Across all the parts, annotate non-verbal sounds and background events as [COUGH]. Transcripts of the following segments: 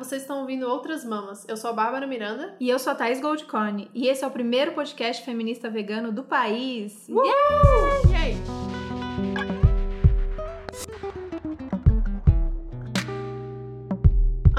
vocês estão ouvindo Outras Mamas. Eu sou a Bárbara Miranda. E eu sou a Thaís Goldcorn. E esse é o primeiro podcast feminista vegano do país. Uh! Yeah!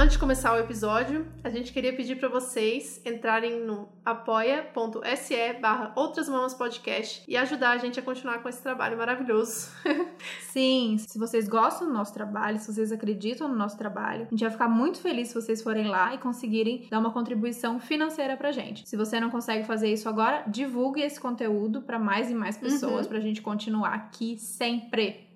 Antes de começar o episódio, a gente queria pedir para vocês entrarem no apoia.se barra Outras Mamas Podcast e ajudar a gente a continuar com esse trabalho maravilhoso. [LAUGHS] Sim, se vocês gostam do nosso trabalho, se vocês acreditam no nosso trabalho, a gente vai ficar muito feliz se vocês forem lá e conseguirem dar uma contribuição financeira pra gente. Se você não consegue fazer isso agora, divulgue esse conteúdo para mais e mais pessoas Uhum. pra gente continuar aqui sempre.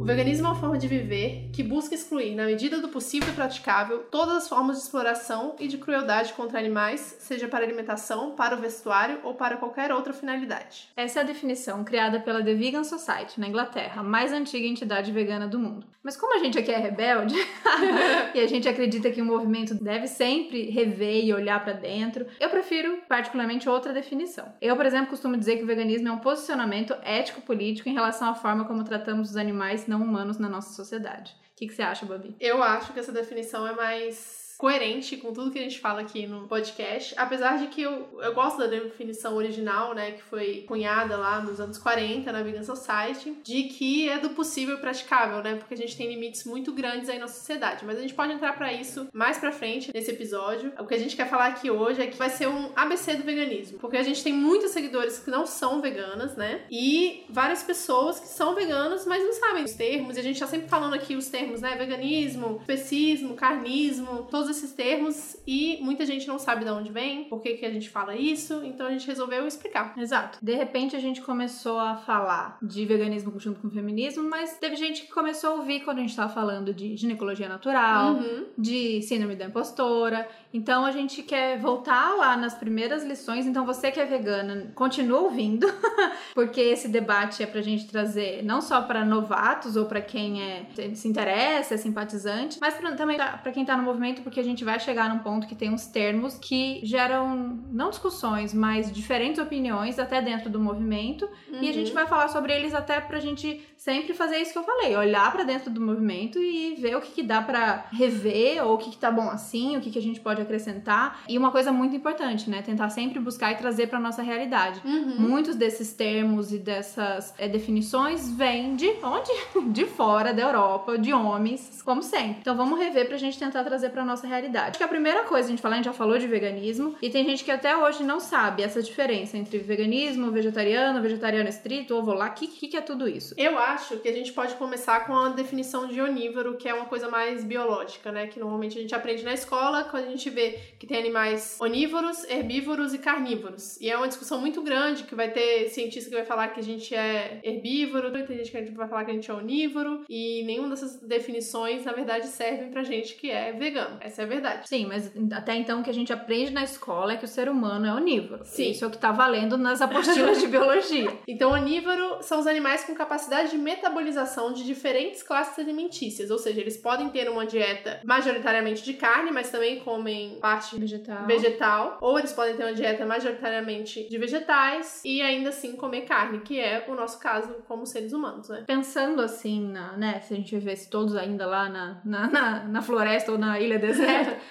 O veganismo é uma forma de viver que busca excluir, na medida do possível e praticável, todas as formas de exploração e de crueldade contra animais, seja para alimentação, para o vestuário ou para qualquer outra finalidade. Essa é a definição criada pela The Vegan Society, na Inglaterra, a mais antiga entidade vegana do mundo. Mas como a gente aqui é rebelde [LAUGHS] e a gente acredita que o movimento deve sempre rever e olhar pra dentro, eu prefiro particularmente outra definição. Eu, por exemplo, costumo dizer que o veganismo é um posicionamento ético-político em relação à forma como tratamos os animais não humanos na nossa sociedade. O que, que você acha, Babi? Eu acho que essa definição é mais coerente com tudo que a gente fala aqui no podcast, apesar de que eu, eu gosto da definição original, né, que foi cunhada lá nos anos 40 na Vegan Society, de que é do possível praticável, né, porque a gente tem limites muito grandes aí na sociedade, mas a gente pode entrar pra isso mais pra frente nesse episódio. O que a gente quer falar aqui hoje é que vai ser um ABC do veganismo, porque a gente tem muitos seguidores que não são veganas, né, e várias pessoas que são veganas, mas não sabem os termos, e a gente tá sempre falando aqui os termos, né, veganismo, especismo, carnismo, todos esses termos e muita gente não sabe de onde vem, por que, que a gente fala isso, então a gente resolveu explicar. Exato. De repente a gente começou a falar de veganismo junto com o feminismo, mas teve gente que começou a ouvir quando a gente tava falando de ginecologia natural, Uhum. de síndrome da impostora. Então a gente quer voltar lá nas primeiras lições. Então você que é vegana, continua ouvindo, [LAUGHS] porque esse debate é pra gente trazer não só para novatos ou pra quem é se interessa, é simpatizante, mas pra, também pra quem tá no movimento, porque a gente vai chegar num ponto que tem uns termos que geram não discussões, mas diferentes opiniões até dentro do movimento. E a gente vai falar sobre eles até pra gente sempre fazer isso que eu falei, olhar pra dentro do movimento e ver o que, que dá pra rever, ou o que, que tá bom assim, o que, que a gente pode acrescentar. E uma coisa muito importante, né? Tentar sempre buscar e trazer pra nossa realidade. Uhum. Muitos desses termos e dessas é, definições vêm de onde? [LAUGHS] De fora da Europa, de homens, como sempre. Então vamos rever pra gente tentar trazer pra nossa realidade. Acho que a primeira coisa a gente falar, a gente já falou de veganismo, e tem gente que até hoje não sabe essa diferença entre veganismo, vegetariano, vegetariano estrito, ovo lá, o que, que, que é tudo isso? Eu acho que a gente pode começar com a definição de onívoro, que é uma coisa mais biológica, né? Que normalmente a gente aprende na escola, quando a gente vê que tem animais onívoros, herbívoros e carnívoros. E é uma discussão muito grande, que vai ter cientista que vai falar que a gente é herbívoro, tem gente que vai falar que a gente é onívoro, e nenhuma dessas definições, na verdade, servem pra gente que é vegano. Essa é a verdade. Sim, mas até então o que a gente aprende na escola é que o ser humano é onívoro. Sim. Isso é o que tá valendo nas apostilas de biologia. [LAUGHS] Então, onívoro são os animais com capacidade de metabolização de diferentes classes alimentícias, ou seja, eles podem ter uma dieta majoritariamente de carne, mas também comem parte Vegetal. vegetal, ou eles podem ter uma dieta majoritariamente de vegetais e ainda assim comer carne, que é o nosso caso como seres humanos, né? Pensando assim, na, né, se a gente vivesse todos ainda lá na, na, na, na floresta ou na ilha deserta,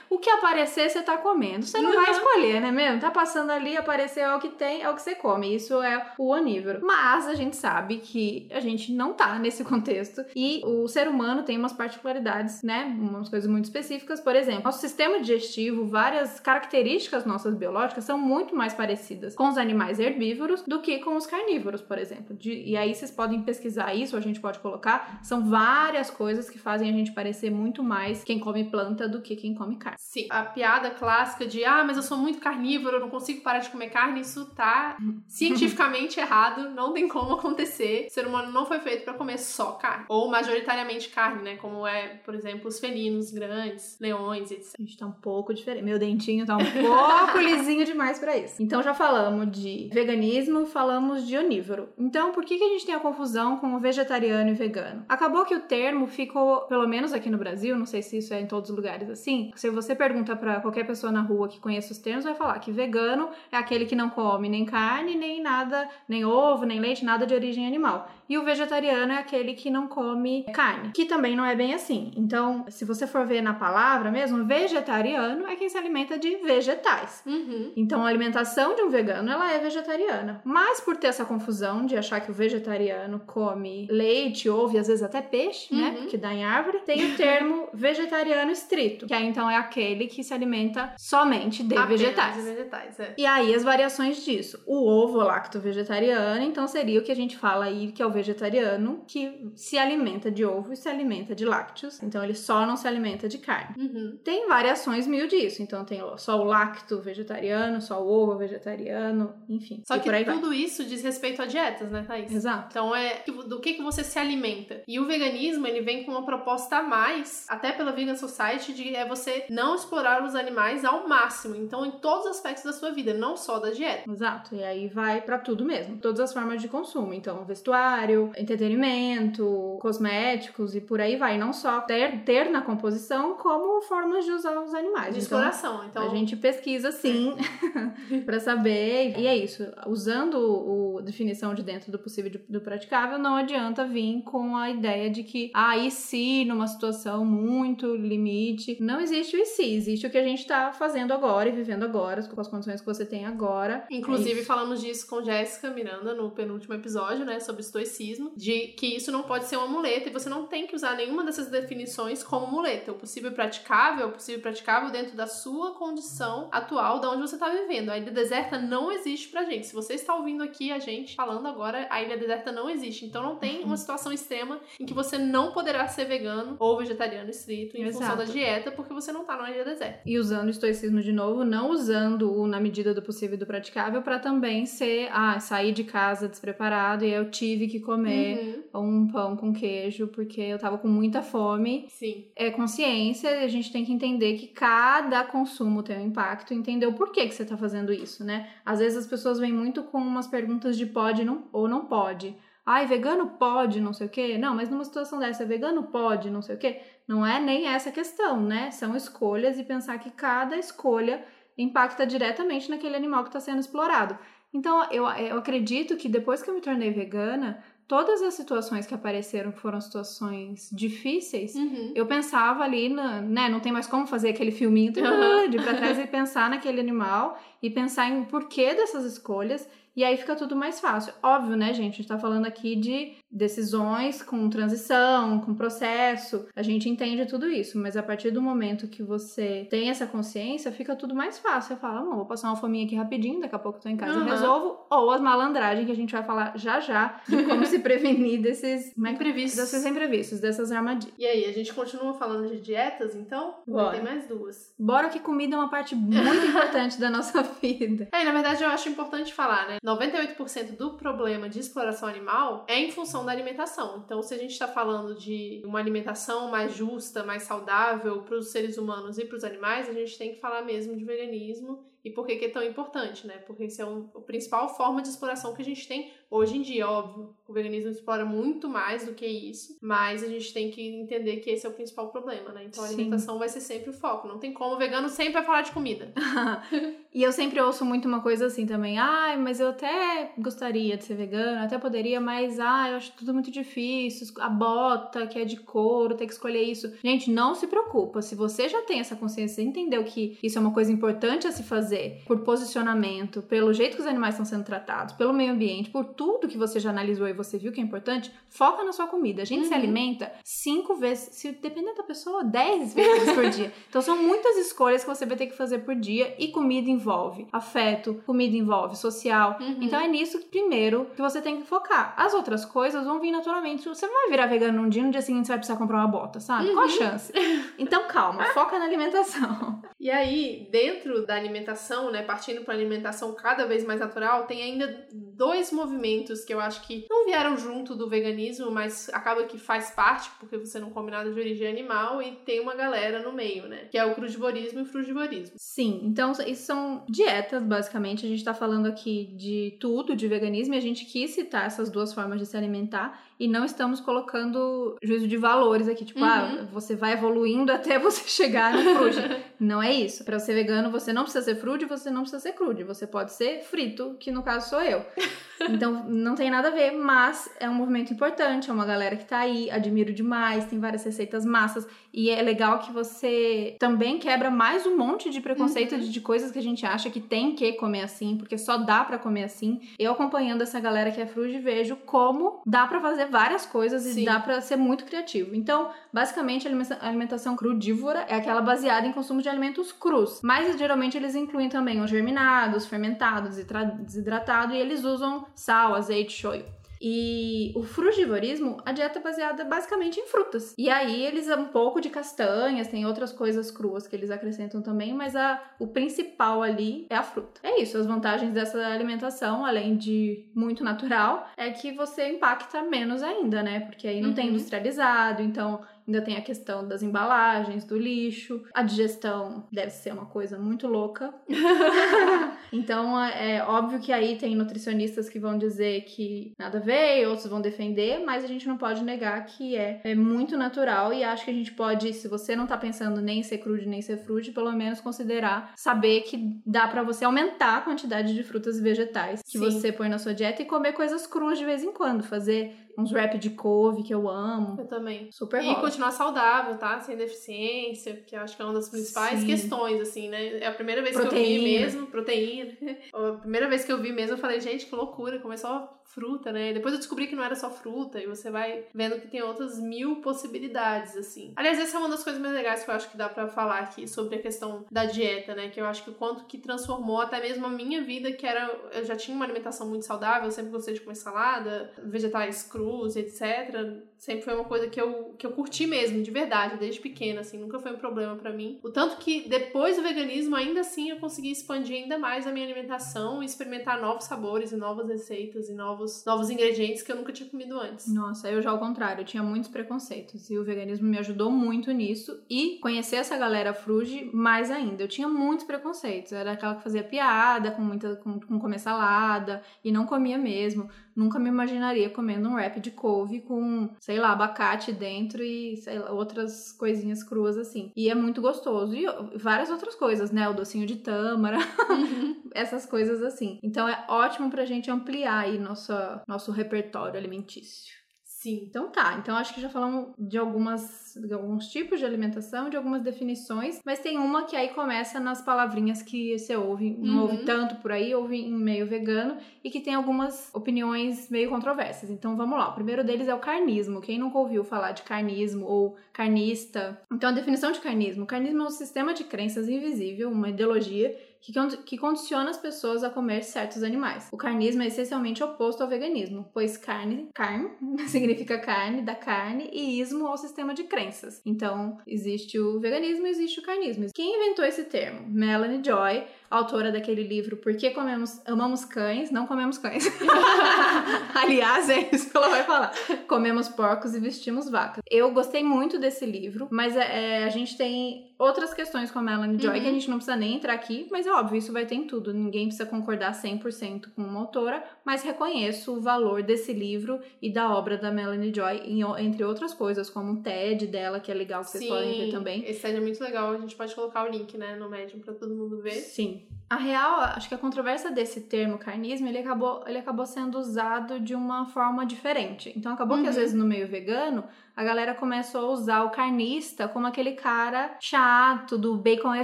o que aparecer você tá comendo. Você não vai Uhum. escolher, né mesmo? Tá passando ali, apareceu é o que tem, é o que você come. Isso é o onívoro. Mas a gente sabe que a gente não tá nesse contexto e o ser humano tem umas particularidades, né? Umas coisas muito específicas. Por exemplo, nosso sistema digestivo, várias características nossas biológicas são muito mais parecidas com os animais herbívoros do que com os carnívoros, por exemplo. De- e aí vocês podem pesquisar isso, a gente pode colocar. São várias coisas que fazem a gente parecer muito mais quem come planta do que quem come carne. Sim, a piada clássica de ah, mas eu sou muito carnívoro, eu não consigo parar de comer carne, isso tá [LAUGHS] cientificamente errado, não tem como acontecer. O ser humano não foi feito pra comer só carne, ou majoritariamente carne, né? Como é, por exemplo, os felinos grandes, leões, etc. A gente tá um pouco diferente. Meu dentinho tá um pouco [LAUGHS] lisinho demais pra isso. Então já falamos de veganismo, falamos de onívoro. Então por que, que a gente tem a confusão com o vegetariano e vegano? Acabou que o termo ficou, pelo menos aqui no Brasil, não sei se isso é em todos os lugares assim, assim, se você pergunta para qualquer pessoa na rua que conhece os termos, vai falar que vegano é aquele que não come nem carne, nem nada, nem ovo, nem leite, nada de origem animal. E o vegetariano é aquele que não come carne, que também não é bem assim. Então, se você for ver na palavra mesmo, vegetariano é quem se alimenta de vegetais. Uhum. Então, a alimentação de um vegano, ela é vegetariana. Mas por ter essa confusão de achar que o vegetariano come leite, ovo e às vezes até peixe, né? Uhum. Porque dá em árvore, tem o termo [LAUGHS] vegetariano estrito, que aí então é aquele que se alimenta somente de Apenas vegetais. de vegetais, é. E aí as variações disso. O ovo lacto vegetariano, então seria o que a gente fala aí que é o vegetariano que se alimenta de ovo e se alimenta de lácteos. Então ele só não se alimenta de carne. Uhum. Tem variações mil disso. Então tem só o lacto vegetariano, só o ovo vegetariano, enfim. Só que por aí vai. tudo isso diz respeito a dietas, né, Thaís? Exato. Então é do que, que você se alimenta. E o veganismo, ele vem com uma proposta a mais, até pela Vegan Society, de é você não explorar os animais ao máximo. Então, em todos os aspectos da sua vida, não só da dieta. Exato, e aí vai pra tudo mesmo, todas as formas de consumo, então vestuário, entretenimento, cosméticos e por aí vai, não só ter, ter na composição, como formas de usar os animais. De Então, exploração. Então, A gente pesquisa sim [LAUGHS] pra saber. E é isso. Usando o definição de dentro do possível e do- praticável, não adianta vir com a ideia de que, ah, e se numa situação muito limite. Não existe o e se, existe o que a gente tá fazendo agora e vivendo agora, com as condições que você tem agora. Inclusive, É falamos disso com Jéssica Miranda no penúltimo episódio, né, sobre estoicismo, de que isso não pode ser uma muleta e você não tem que usar nenhuma dessas definições como muleta. O possível praticável é o possível praticável dentro da sua condição atual, da onde você tá vivendo. A ilha deserta não existe pra gente. Se você está ouvindo aqui a gente falando agora, a ilha deserta não existe. Então não tem uma situação extrema em que você não poderá ser vegano ou vegetariano estrito em função da Exato. dieta, porque você não tá numa ilha deserta. E usando o estoicismo de novo, não usando o na medida do possível e do praticável para também ser, ah, sair de casa despreparado e eu tive que comer Uhum. um pão com queijo porque eu tava com muita fome. Sim. É consciência, a gente tem que entender que cada consumo tem um impacto, entender o porquê que você tá fazendo isso, né? Às vezes as pessoas vêm muito com umas perguntas de pode não, ou não pode. Ai, vegano pode, não sei o quê. Não, mas numa situação dessa, vegano pode, não sei o quê. Não é nem essa questão, né? São escolhas e pensar que cada escolha impacta diretamente naquele animal que está sendo explorado. Então, eu, eu acredito que depois que eu me tornei vegana, todas as situações que apareceram, que foram situações difíceis, Uhum. eu pensava ali, na, né? Não tem mais como fazer aquele filminho Aham. de pra trás e pensar naquele animal e pensar em porquê dessas escolhas. E aí fica tudo mais fácil. Óbvio, né, gente? A gente tá falando aqui de decisões com transição, com processo. A gente entende tudo isso, mas a partir do momento que você tem essa consciência, fica tudo mais fácil. Você fala, amor, vou passar uma fominha aqui rapidinho, daqui a pouco eu tô em casa Aham. e resolvo. Ou as malandragens que a gente vai falar já já de como se prevenir [LAUGHS] desses como é que- Imprevistos. desses imprevistos, dessas armadilhas. E aí, a gente continua falando de dietas, então? Bora. Tem mais duas. Bora que comida é uma parte muito [LAUGHS] importante da nossa vida. É, na verdade eu acho importante falar, né? 98% do problema de exploração animal é em função da alimentação. Então, se a gente tá falando de uma alimentação mais justa, mais saudável para os seres humanos e para os animais, a gente tem que falar mesmo de veganismo e por que que é tão importante, né? Porque esse é um, a principal forma de exploração que a gente tem hoje em dia, óbvio. O veganismo explora muito mais do que isso, mas a gente tem que entender que esse é o principal problema, né? Então a Sim. alimentação vai ser sempre o foco. Não tem como o vegano sempre vai falar de comida. [LAUGHS] E eu sempre ouço muito uma coisa assim também. Ai, mas eu até gostaria de ser vegana, até poderia, mas ai, eu acho tudo muito difícil. A bota que é de couro, ter que escolher isso. Gente, não se preocupa. Se você já tem essa consciência entendeu que isso é uma coisa importante a se fazer por posicionamento, pelo jeito que os animais estão sendo tratados, pelo meio ambiente, por tudo que você já analisou e você viu que é importante, foca na sua comida. A gente se Uhum. alimenta cinco vezes, se depender da pessoa, dez vezes por dia. [LAUGHS] Então são muitas escolhas que você vai ter que fazer por dia e comida envolve afeto, comida envolve social. Uhum. Então é nisso primeiro que você tem que focar. As outras coisas vão vir naturalmente. Você não vai virar vegano num dia, no dia seguinte você vai precisar comprar uma bota, sabe? Qual a Uhum. chance? Então calma, [LAUGHS] foca na alimentação. E aí, dentro da alimentação, né, partindo para alimentação cada vez mais natural, tem ainda dois movimentos que eu acho que não vieram junto do veganismo, mas acaba que faz parte, porque você não come nada de origem animal e tem uma galera no meio, né, que é o crudivorismo e o frugivorismo. Sim, então isso são dietas, basicamente. A gente tá falando aqui de tudo, de veganismo, e a gente quis citar essas duas formas de se alimentar. E não estamos colocando juízo de valores aqui, tipo, ah, Uhum. ah, você vai evoluindo [LAUGHS] até você chegar no frude. [LAUGHS] não é isso. Para ser vegano, você não precisa ser frude, você não precisa ser crude, você pode ser frito, que no caso sou eu. [LAUGHS] Então, não tem nada a ver, mas é um movimento importante, é uma galera que tá aí, admiro demais, tem várias receitas massas, e é legal que você também quebra mais um monte de preconceito Uhum. de, de coisas que a gente acha que tem que comer assim, porque só dá pra comer assim. Eu acompanhando essa galera que é fruge, vejo como dá pra fazer várias coisas e Sim. dá pra ser muito criativo. Então, basicamente, a alimenta- a alimentação crudívora é aquela baseada em consumo de alimentos crus, mas geralmente eles incluem também os germinados, fermentados, desidra- desidratado, e eles usam sal, azeite, shoyu. E o frugivorismo, a dieta é baseada basicamente em frutas. E aí eles um pouco de castanhas, tem outras coisas cruas que eles acrescentam também, mas a, o principal ali é a fruta. É isso, as vantagens dessa alimentação, além de muito natural, é que você impacta menos ainda, né? Porque aí não tem Uhum. industrializado, então ainda tem a questão das embalagens, do lixo. A digestão deve ser uma coisa muito louca. [LAUGHS] então é óbvio que aí tem nutricionistas que vão dizer que nada a ver, outros vão defender, mas a gente não pode negar que é, é muito natural e acho que a gente pode, se você não tá pensando nem em ser crude nem em ser frude, pelo menos considerar saber que dá pra você aumentar a quantidade de frutas e vegetais que Sim. você põe na sua dieta e comer coisas cruas de vez em quando, fazer uns wrap de couve que eu amo. Eu também. Super E rola. continuar saudável, tá? Sem deficiência, que eu acho que é uma das principais Sim. questões, assim, né? É a primeira vez que eu Proteína. vi mesmo, proteína. [LAUGHS] a primeira vez que eu vi mesmo, eu falei, gente, que loucura, comer só fruta, né? Depois eu descobri que não era só fruta, e você vai vendo que tem outras mil possibilidades, assim. Aliás, essa é uma das coisas mais legais que eu acho que dá pra falar aqui sobre a questão da dieta, né? Que eu acho que o quanto que transformou até mesmo a minha vida, que era. Eu já tinha uma alimentação muito saudável, eu sempre gostei de comer salada, vegetais crus, etc. Sempre foi uma coisa que eu, que eu curti mesmo, de verdade, desde pequena, assim, nunca foi um problema pra mim. O tanto que depois do veganismo, ainda assim, eu consegui expandir ainda mais a minha alimentação e experimentar novos sabores e novas receitas e novos, novos ingredientes que eu nunca tinha comido antes. Nossa, eu já ao contrário, eu tinha muitos preconceitos e o veganismo me ajudou muito nisso e conhecer essa galera fruge mais ainda. Eu tinha muitos preconceitos, era aquela que fazia piada com muita com, com comer salada e não comia mesmo. Nunca me imaginaria comendo um wrap de couve com, sei lá, abacate dentro e lá, outras coisinhas cruas assim. E é muito gostoso e várias outras coisas, né? O docinho de tâmara, [LAUGHS] essas coisas assim. Então é ótimo pra gente ampliar aí nossa, nosso repertório alimentício. Sim. Então tá, então acho que já falamos de algumas de alguns tipos de alimentação, de algumas definições, mas tem uma que aí começa nas palavrinhas que você ouve, não Uhum. ouve tanto por aí, ouve em meio vegano e que tem algumas opiniões meio controversas. Então vamos lá. O primeiro deles é o carnismo. Quem nunca ouviu falar de carnismo ou carnista? Então a definição de carnismo, o carnismo é um sistema de crenças invisível, uma ideologia que, que condiciona as pessoas a comer certos animais. O carnismo é essencialmente oposto ao veganismo, pois carne, carne [LAUGHS] significa carne, da carne, e ismo ao sistema de crenças. Então, existe o veganismo e existe o carnismo. Quem inventou esse termo? Melanie Joy, autora daquele livro Por que comemos, amamos cães, não comemos cães. [LAUGHS] Aliás, é isso que ela vai falar. Comemos porcos e vestimos vacas. Eu gostei muito desse livro, mas é, a gente tem outras questões com a Melanie Joy Uhum. que a gente não precisa nem entrar aqui, mas é óbvio, isso vai ter em tudo. Ninguém precisa concordar 100% com uma autora, mas reconheço o valor desse livro e da obra da Melanie Joy, entre outras coisas, como o TED dela, que é legal que vocês podem ver também. Esse TED é muito legal, a gente pode colocar o link, né, no Medium pra todo mundo ver. Sim. A real, acho que a controvérsia desse termo carnismo, ele acabou, ele acabou sendo usado de uma forma diferente. Então acabou que às Uhum. vezes no meio vegano, a galera começou a usar o carnista como aquele cara chato do bacon é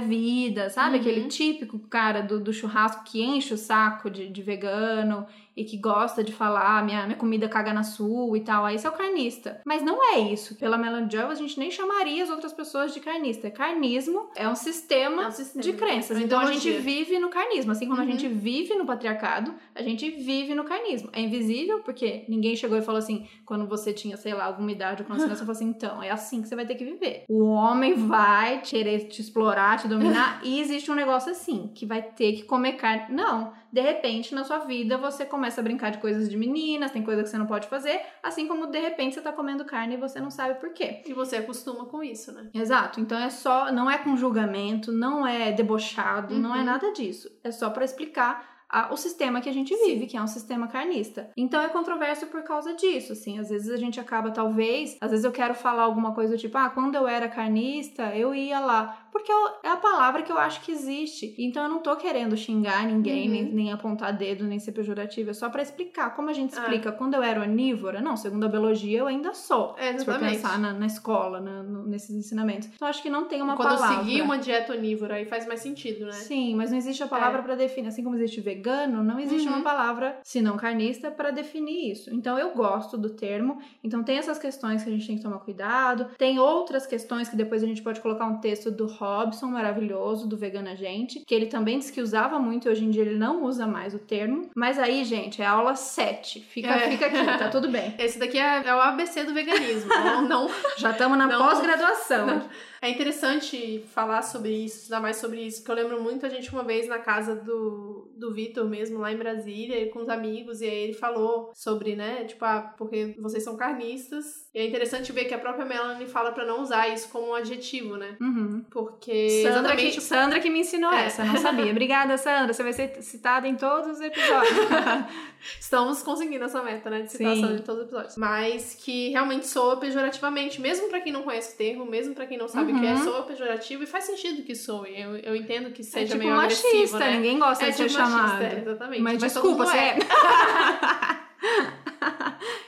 vida, sabe? Uhum. Aquele típico cara do, do churrasco que enche o saco de, de vegano e que gosta de falar minha, minha comida caga na sua e tal. Aí esse é o carnista. Mas não é isso. Pela Melanie Joy, a gente nem chamaria as outras pessoas de carnista. Carnismo é um sistema É um sistema, de crenças. Então a gente vive no carnismo. Assim como a Uhum. gente vive no patriarcado, a gente vive no carnismo. É invisível porque ninguém chegou e falou assim, quando você tinha, sei lá, alguma idade ou quando você falou assim, então, é assim que você vai ter que viver. O homem vai querer te explorar, te dominar, [LAUGHS] e existe um negócio assim, que vai ter que comer carne. Não. De repente, na sua vida, você começa a brincar de coisas de meninas, tem coisa que você não pode fazer, assim como de repente você tá comendo carne e você não sabe por quê. E você acostuma com isso, né? Exato. Então é só, não é com julgamento, não é debochado, não é Uhum. nada disso. É só pra explicar a, o sistema que a gente vive, Sim. que é um sistema carnista. Então é controverso por causa disso, assim. Às vezes a gente acaba, talvez, às vezes eu quero falar alguma coisa tipo, ah, quando eu era carnista, eu ia lá. Porque é a palavra que eu acho que existe. Então eu não tô querendo xingar ninguém, uhum. nem, nem, apontar dedo, nem ser pejorativo. É só para explicar. Como a gente ah. explica, ah. quando eu era onívora, não, segundo a biologia, eu ainda sou. É, se for pensar na, na escola, na, no, nesses ensinamentos. Então acho que não tem uma quando palavra. Quando eu seguir uma dieta onívora, aí faz mais sentido, né? Sim, mas não existe a palavra é. para definir. Assim como existe vegano, não existe uhum. uma palavra, se não carnista, para definir isso. Então eu gosto do termo. Então tem essas questões que a gente tem que tomar cuidado. Tem outras questões que depois a gente pode colocar um texto do Robson, maravilhoso, do Vegana Gente, que ele também disse que usava muito e hoje em dia ele não usa mais o termo. Mas aí, gente, é aula 7. Fica, é. fica aqui, tá tudo bem. [LAUGHS] Esse daqui é, é o ABC do veganismo. não, não, Já estamos na [LAUGHS] pós-graduação. É interessante falar sobre isso, estudar mais sobre isso, porque eu lembro muito a gente uma vez na casa do, do Vitor mesmo, lá em Brasília, com os amigos, e aí ele falou sobre, né, tipo, ah, porque vocês são carnistas. E é interessante ver que a própria Melanie fala para não usar isso como um adjetivo, né? Uhum. Porque. Sandra, que, Sandra que me ensinou é. essa, não sabia. Obrigada, Sandra. Você vai ser citada em todos os episódios. [LAUGHS] Estamos conseguindo essa meta, né? De citação Sim. em todos os episódios. Mas que realmente soa pejorativamente, mesmo para quem não conhece o termo, mesmo para quem não sabe uhum. O que é, uhum. soa pejorativo e faz sentido que soe. Eu, eu entendo que seja é tipo meio machista, agressivo, né? Ninguém gosta é de ser tipo chamado. Machista, exatamente. Mas, Mas desculpa, você é. [LAUGHS]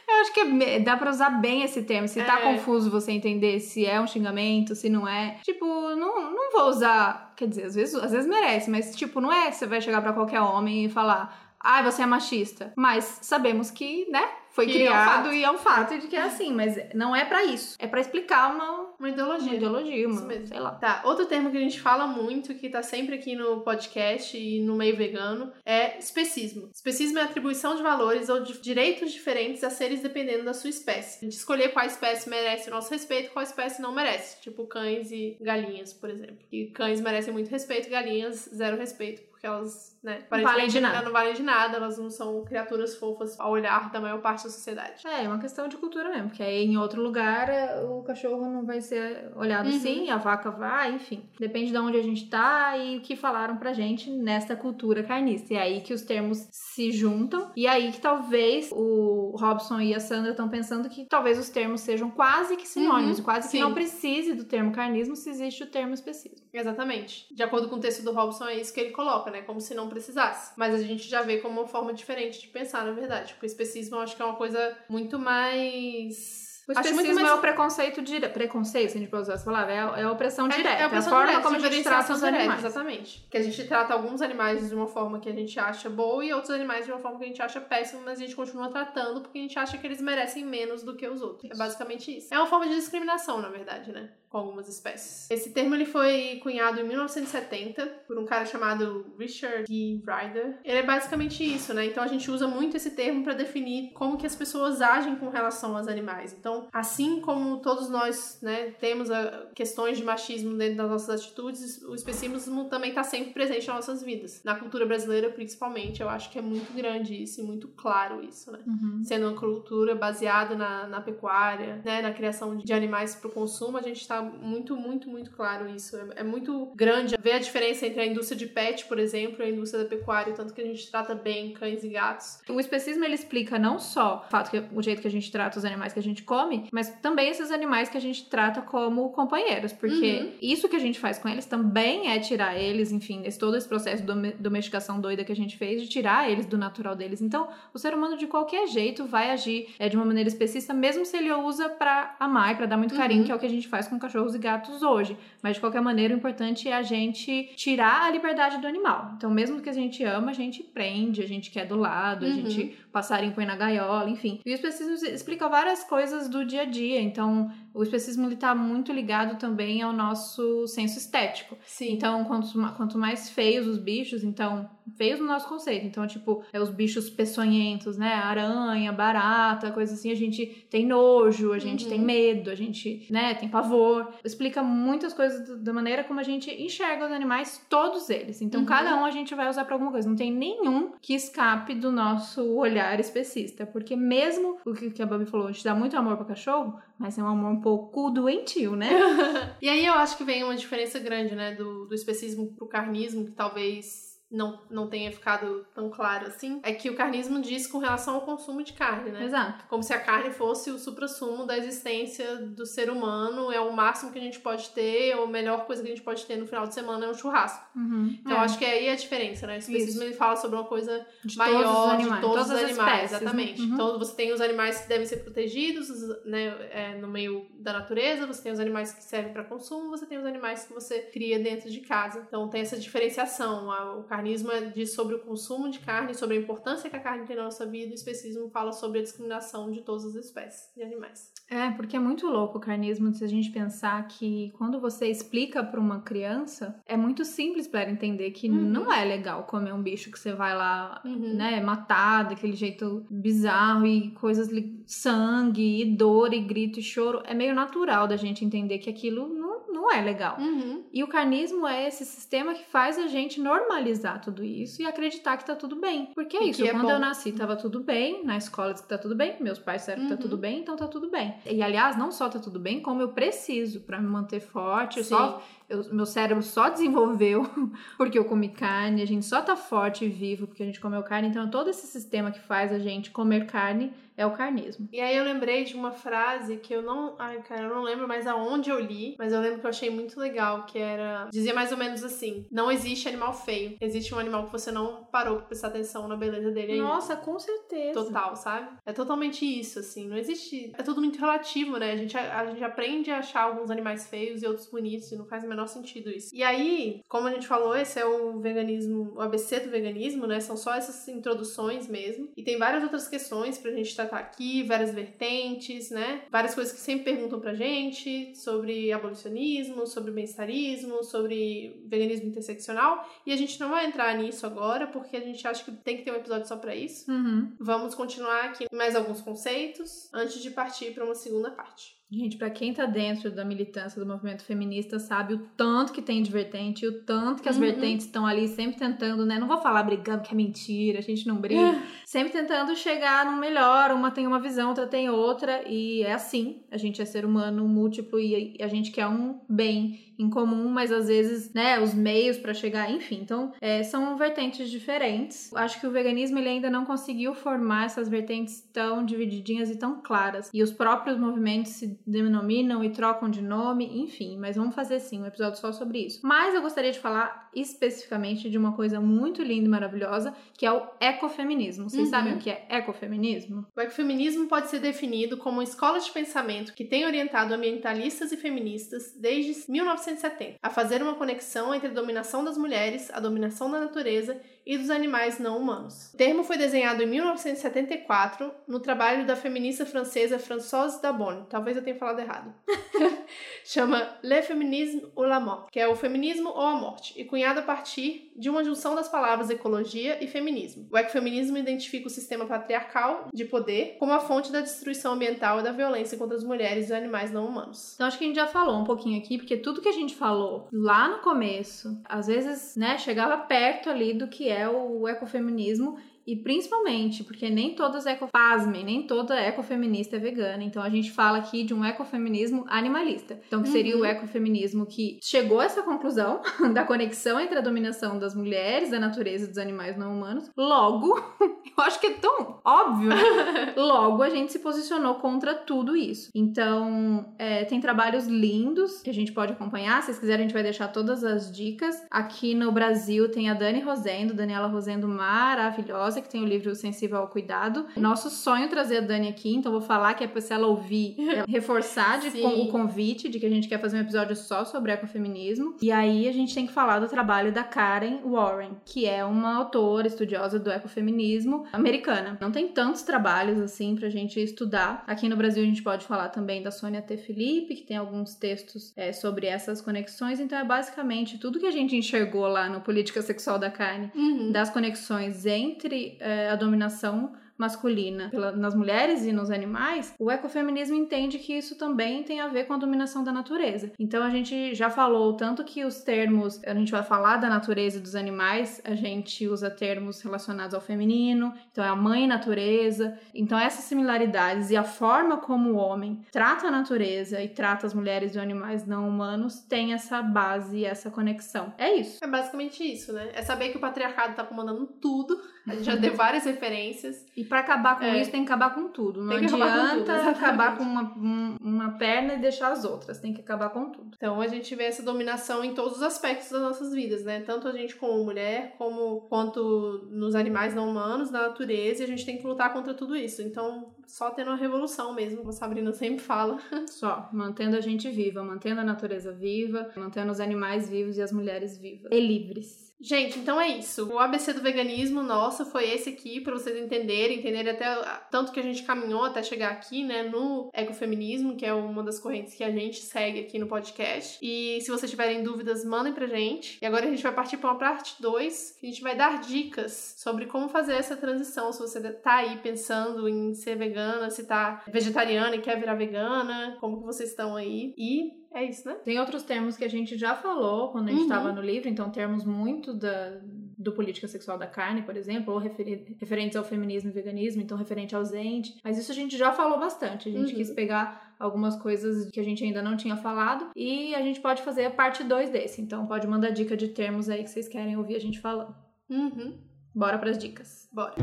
Eu acho que é, dá pra usar bem esse termo. Se tá é. confuso você entender se é um xingamento, se não é. Tipo, não, não vou usar. Quer dizer, às vezes, às vezes merece, mas tipo, não é que você vai chegar para qualquer homem e falar. Ah, você é machista. Mas sabemos que, né? Foi que criado é um e é um fato de que é assim, mas não é para isso. É para explicar uma, uma ideologia. Uma ideologia, uma, mesmo. sei lá. Tá, outro termo que a gente fala muito, que tá sempre aqui no podcast e no meio vegano, é especismo. Especismo é atribuição de valores ou de direitos diferentes a seres dependendo da sua espécie. A gente escolher qual espécie merece o nosso respeito, qual espécie não merece. Tipo cães e galinhas, por exemplo. E cães merecem muito respeito, galinhas zero respeito porque elas, né, não valem de nada. não valem de nada, elas não são criaturas fofas ao olhar da maior parte da sociedade. É, é uma questão de cultura mesmo, porque aí em outro lugar o cachorro não vai ser olhado uhum. assim, a vaca vai, enfim. Depende de onde a gente tá e o que falaram pra gente nesta cultura carnista. E é aí que os termos se juntam, e é aí que talvez o Robson e a Sandra estão pensando que talvez os termos sejam quase que sinônimos, uhum. quase Sim. que não precise do termo carnismo se existe o termo específico. Exatamente. De acordo com o texto do Robson, é isso que ele coloca, né? Como se não precisasse. Mas a gente já vê como uma forma diferente de pensar, na verdade. Porque o especismo eu acho que é uma coisa muito mais o especismo mais... é o preconceito direto. Preconceito, se a gente pode usar essa palavra, é a, é a opressão é, direta. É, a, opressão é a forma direta, como a gente trata os direta, animais. Exatamente. Que a gente trata alguns animais de uma forma que a gente acha boa e outros animais de uma forma que a gente acha péssima, mas a gente continua tratando porque a gente acha que eles merecem menos do que os outros. É basicamente isso. É uma forma de discriminação, na verdade, né? com algumas espécies. Esse termo ele foi cunhado em 1970 por um cara chamado Richard G. Ryder. Ele é basicamente isso, né? Então a gente usa muito esse termo para definir como que as pessoas agem com relação aos animais. Então, assim como todos nós, né, temos ah, questões de machismo dentro das nossas atitudes, o especismo também está sempre presente nas nossas vidas. Na cultura brasileira, principalmente, eu acho que é muito grande isso e muito claro isso, né? Uhum. Sendo uma cultura baseada na, na pecuária, né, na criação de animais para o consumo, a gente está muito, muito, muito claro isso. É, é, muito grande ver a diferença entre a indústria de pet, por exemplo, e a indústria da pecuária, tanto que a gente trata bem cães e gatos. O especismo ele explica não só o fato que o jeito que a gente trata os animais que a gente come, mas também esses animais que a gente trata como companheiros, porque uhum. isso que a gente faz com eles também é tirar eles, enfim, esse, todo esse processo de domesticação doida que a gente fez, de tirar eles do natural deles. Então, o ser humano de qualquer jeito vai agir é, de uma maneira específica, mesmo se ele usa para amar e para dar muito carinho, uhum. que é o que a gente faz com cachorros e gatos hoje. Mas de qualquer maneira, o importante é a gente tirar a liberdade do animal. Então, mesmo que a gente ama, a gente prende, a gente quer do lado, uhum. a gente passarinho põe na gaiola, enfim. E o especismo explica várias coisas do dia a dia. Então, o especismo ele tá muito ligado também ao nosso senso estético. Sim. Então, quanto, quanto mais feios os bichos, então, feios no nosso conceito. Então, tipo, é os bichos peçonhentos, né? Aranha, barata, coisa assim, a gente tem nojo, a gente uhum. tem medo, a gente, né, tem pavor. Explica muitas coisas da maneira como a gente enxerga os animais, todos eles. Então, uhum. cada um a gente vai usar para alguma coisa. Não tem nenhum que escape do nosso olhar especista, porque mesmo o que a Babi falou, a gente dá muito amor para cachorro, mas é um amor um pouco doentio, né? [LAUGHS] e aí eu acho que vem uma diferença grande, né, do, do especismo pro carnismo, que talvez não, não tenha ficado tão claro assim, é que o carnismo diz com relação ao consumo de carne, né? Exato. Como se a carne fosse o suprassumo da existência do ser humano, é o máximo que a gente pode ter, ou a melhor coisa que a gente pode ter no final de semana é um churrasco. Uhum. Então É. acho que aí é a diferença, né? O especismo ele fala sobre uma coisa De maior todos de todos todas os animais, espécies, exatamente. né? Uhum. Então você tem os animais que devem ser protegidos, os- né, é, no meio da natureza, você tem os animais que servem para consumo, você tem os animais que você cria dentro de casa. Então tem essa diferenciação. O carnismo é diz sobre o consumo de carne, sobre a importância que a carne tem na nossa vida, e o especismo fala sobre a discriminação de todas as espécies de animais. É, porque é muito louco o carnismo se a gente pensar que quando você explica pra uma criança, é muito simples pra ela entender que Uhum. não é legal comer um bicho que você vai lá, Uhum. né, matar daquele jeito bizarro e coisas, sangue, e dor, e grito e choro. É meio natural da gente entender que aquilo não, não é legal. Uhum. E o carnismo é esse sistema que faz a gente normalizar tudo isso e acreditar que tá tudo bem. Porque é E isso, que é quando eu nasci tava tudo bem, na escola diz que tá tudo bem, meus pais disseram que tá Uhum. tudo bem, então tá tudo bem. E aliás, não só tá tudo bem, como eu preciso pra me manter forte, eu só eu- meu cérebro só desenvolveu [LAUGHS] porque eu comi carne, a gente só tá forte e vivo porque a gente comeu carne, então todo esse sistema que faz a gente comer carne é o carnismo. E aí eu lembrei de uma frase que eu não. Ai, cara, eu não lembro mais aonde eu li, mas eu lembro que eu achei muito legal, que era. Dizia mais ou menos assim: não existe animal feio. Existe um animal que você não parou pra prestar atenção na beleza dele ainda. Nossa, com certeza. Total, sabe? É totalmente isso, assim. Não existe. É tudo muito relativo, né? A gente, a, gente aprende a achar alguns animais feios e outros bonitos, e não faz o menor sentido isso. E aí, como a gente falou, esse é o veganismo, o ABC do veganismo, né? São só essas introduções mesmo. E tem várias outras questões pra gente tratar aqui, várias vertentes, né? Várias coisas que sempre perguntam pra gente sobre abolicionismo, sobre bem-estarismo, sobre veganismo interseccional. E a gente não vai entrar nisso agora, porque a gente acha que tem que ter um episódio só pra isso. Uhum. Vamos continuar aqui com mais alguns conceitos antes de partir para uma segunda parte. Gente, pra quem tá dentro da militância do movimento feminista sabe o tanto que tem de vertente, o tanto que as Uhum. vertentes estão ali sempre tentando, né? Não vou falar brigando, que é mentira, a gente não briga. sempre tentando chegar no melhor, uma tem uma visão, outra tem outra, e é assim. A gente é ser humano múltiplo e a gente quer um bem em comum, mas às vezes, né, os meios pra chegar, enfim. Então, é, são vertentes diferentes. Acho que o veganismo ele ainda não conseguiu formar essas vertentes tão divididinhas e tão claras. E os próprios movimentos se denominam e trocam de nome, enfim. Mas vamos fazer sim um episódio só sobre isso. Mas eu gostaria de falar especificamente de uma coisa muito linda e maravilhosa, que é o ecofeminismo. Vocês Uhum. sabem o que é ecofeminismo? O ecofeminismo pode ser definido como uma escola de pensamento que tem orientado ambientalistas e feministas desde 1970 a fazer uma conexão entre a dominação das mulheres, a dominação da natureza e dos animais não humanos. O termo foi desenhado em 1974 no trabalho da feminista francesa Françoise Dabonne. Talvez eu tenha falado errado. [LAUGHS] Chama Le Féminisme ou la Mort, que é o feminismo ou a morte, e cunhado a partir de uma junção das palavras ecologia e feminismo. O ecofeminismo identifica o sistema patriarcal de poder como a fonte da destruição ambiental e da violência contra as mulheres e animais não humanos. Então acho que a gente já falou um pouquinho aqui, porque tudo que a gente falou lá no começo, às vezes, né, chegava perto ali do que é o ecofeminismo. E principalmente, porque nem todas eco... Pasmem, nem toda ecofeminista é vegana. Então a gente fala aqui de um ecofeminismo animalista. Então que seria Uhum. o ecofeminismo que chegou a essa conclusão [LAUGHS] da conexão entre a dominação das mulheres, da natureza e dos animais não humanos. Logo, [LAUGHS] eu acho que é tão óbvio, né? [LAUGHS] Logo, a gente se posicionou contra tudo isso. Então, é, tem trabalhos lindos que a gente pode acompanhar. Se vocês quiserem, a gente vai deixar todas as dicas. Aqui no Brasil tem a Dani Rosendo, Daniela Rosendo, maravilhosa, que tem o livro Sensível ao Cuidado. Nosso sonho é trazer a Dani aqui, então vou falar que é pra se ela ouvir, [LAUGHS] ela reforçar de, com o convite de que a gente quer fazer um episódio só sobre ecofeminismo. E aí a gente tem que falar do trabalho da Karen Warren, que é uma autora estudiosa do ecofeminismo americana. Não tem tantos trabalhos assim pra gente estudar. Aqui no Brasil a gente pode falar também da Sônia T. Felipe, que tem alguns textos é, sobre essas conexões. Então é basicamente tudo que a gente enxergou lá no Política Sexual da Carne, Uhum. das conexões entre é, a dominação masculina pela, nas mulheres e nos animais, o ecofeminismo entende que isso também tem a ver com a dominação da natureza. Então a gente já falou tanto que os termos, a gente vai falar da natureza e dos animais, a gente usa termos relacionados ao feminino, então é a mãe natureza. Então essas similaridades e a forma como o homem trata a natureza e trata as mulheres e os animais não humanos tem essa base, essa conexão. É isso. É basicamente isso, né? É saber que o patriarcado tá comandando tudo. A gente já deu várias referências. E para acabar com é. isso, tem que acabar com tudo. Não adianta com tudo, acabar com [LAUGHS] uma, uma perna e deixar as outras. Tem que acabar com tudo. Então a gente vê essa dominação em todos os aspectos das nossas vidas, né? Tanto a gente como mulher, como quanto nos animais não humanos, na natureza, e a gente tem que lutar contra tudo isso. Então, só tendo uma revolução mesmo, como a Sabrina sempre fala. [LAUGHS] Só, mantendo a gente viva, mantendo a natureza viva, mantendo os animais vivos e as mulheres vivas. E livres. Gente, então é isso. O ABC do veganismo nosso foi esse aqui, para vocês entenderem, entenderem até tanto que a gente caminhou até chegar aqui, né, no ecofeminismo, que é uma das correntes que a gente segue aqui no podcast. E se vocês tiverem dúvidas, mandem pra gente. E agora a gente vai partir para uma parte 2, que a gente vai dar dicas sobre como fazer essa transição. Se você tá aí pensando em ser vegana, se tá vegetariana e quer virar vegana, como que vocês estão aí? E é isso, né? Tem outros termos que a gente já falou quando a gente estava uhum. no livro, então termos muito da, do política sexual da carne, por exemplo, ou refer, referentes ao feminismo e veganismo, então referente ausente. Mas isso a gente já falou bastante. A gente uhum. quis pegar algumas coisas que a gente ainda não tinha falado e a gente pode fazer a parte 2 desse. Então pode mandar dica de termos aí que vocês querem ouvir a gente falando. Uhum. Bora para as dicas. Bora.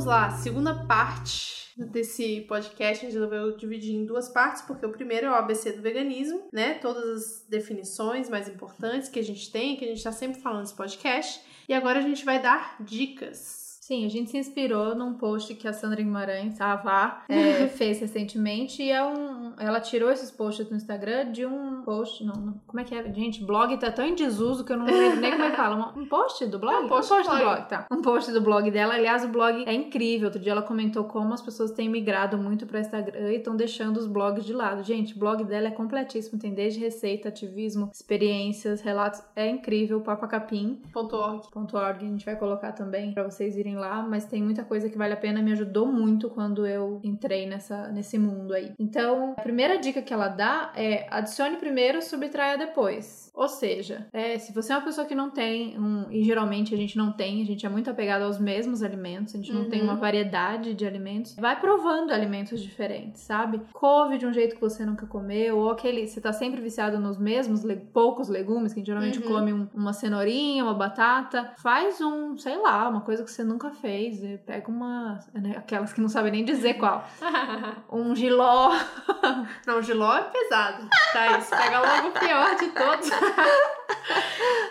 Vamos lá, segunda parte desse podcast a gente resolveu dividir em duas partes, porque o primeiro é o ABC do veganismo, né? Todas as definições mais importantes que a gente tem, que a gente está sempre falando nesse podcast. E agora a gente vai dar dicas Sim, a gente se inspirou num post que a Sandra Guimarães, a Avá, é, [LAUGHS] fez recentemente. E é um, ela tirou esses posts do Instagram de um post. Não, não, como é que é? Gente, blog tá tão em desuso que eu não lembro nem como é que fala. Um post do blog? [LAUGHS] Um post, um post do blog. tá. Um post do blog dela. Aliás, o blog é incrível. Outro dia ela comentou como as pessoas têm migrado muito para Instagram e estão deixando os blogs de lado. Gente, o blog dela é completíssimo. Tem desde receita, ativismo, experiências, relatos. É incrível. papacapim.org. .org. A gente vai colocar também para vocês irem lá, mas tem muita coisa que vale a pena, me ajudou muito quando eu entrei nessa, nesse mundo aí. Então, a primeira dica que ela dá é adicione primeiro, subtraia depois. Ou seja, é, se você é uma pessoa que não tem, um, e geralmente a gente não tem, a gente é muito apegado aos mesmos alimentos, a gente não uhum. tem uma uhum. variedade de alimentos, vai provando alimentos diferentes, sabe? Couve de um jeito que você nunca comeu, ou aquele, você tá sempre viciado nos mesmos le poucos legumes, que a gente geralmente uhum. come um, uma cenourinha, uma batata, faz um, sei lá, uma coisa que você nunca fez, pega uma, né, aquelas que não sabem nem dizer qual, [LAUGHS] um giló. não, giló é pesado, tá? Isso pega logo o pior de todos. [LAUGHS]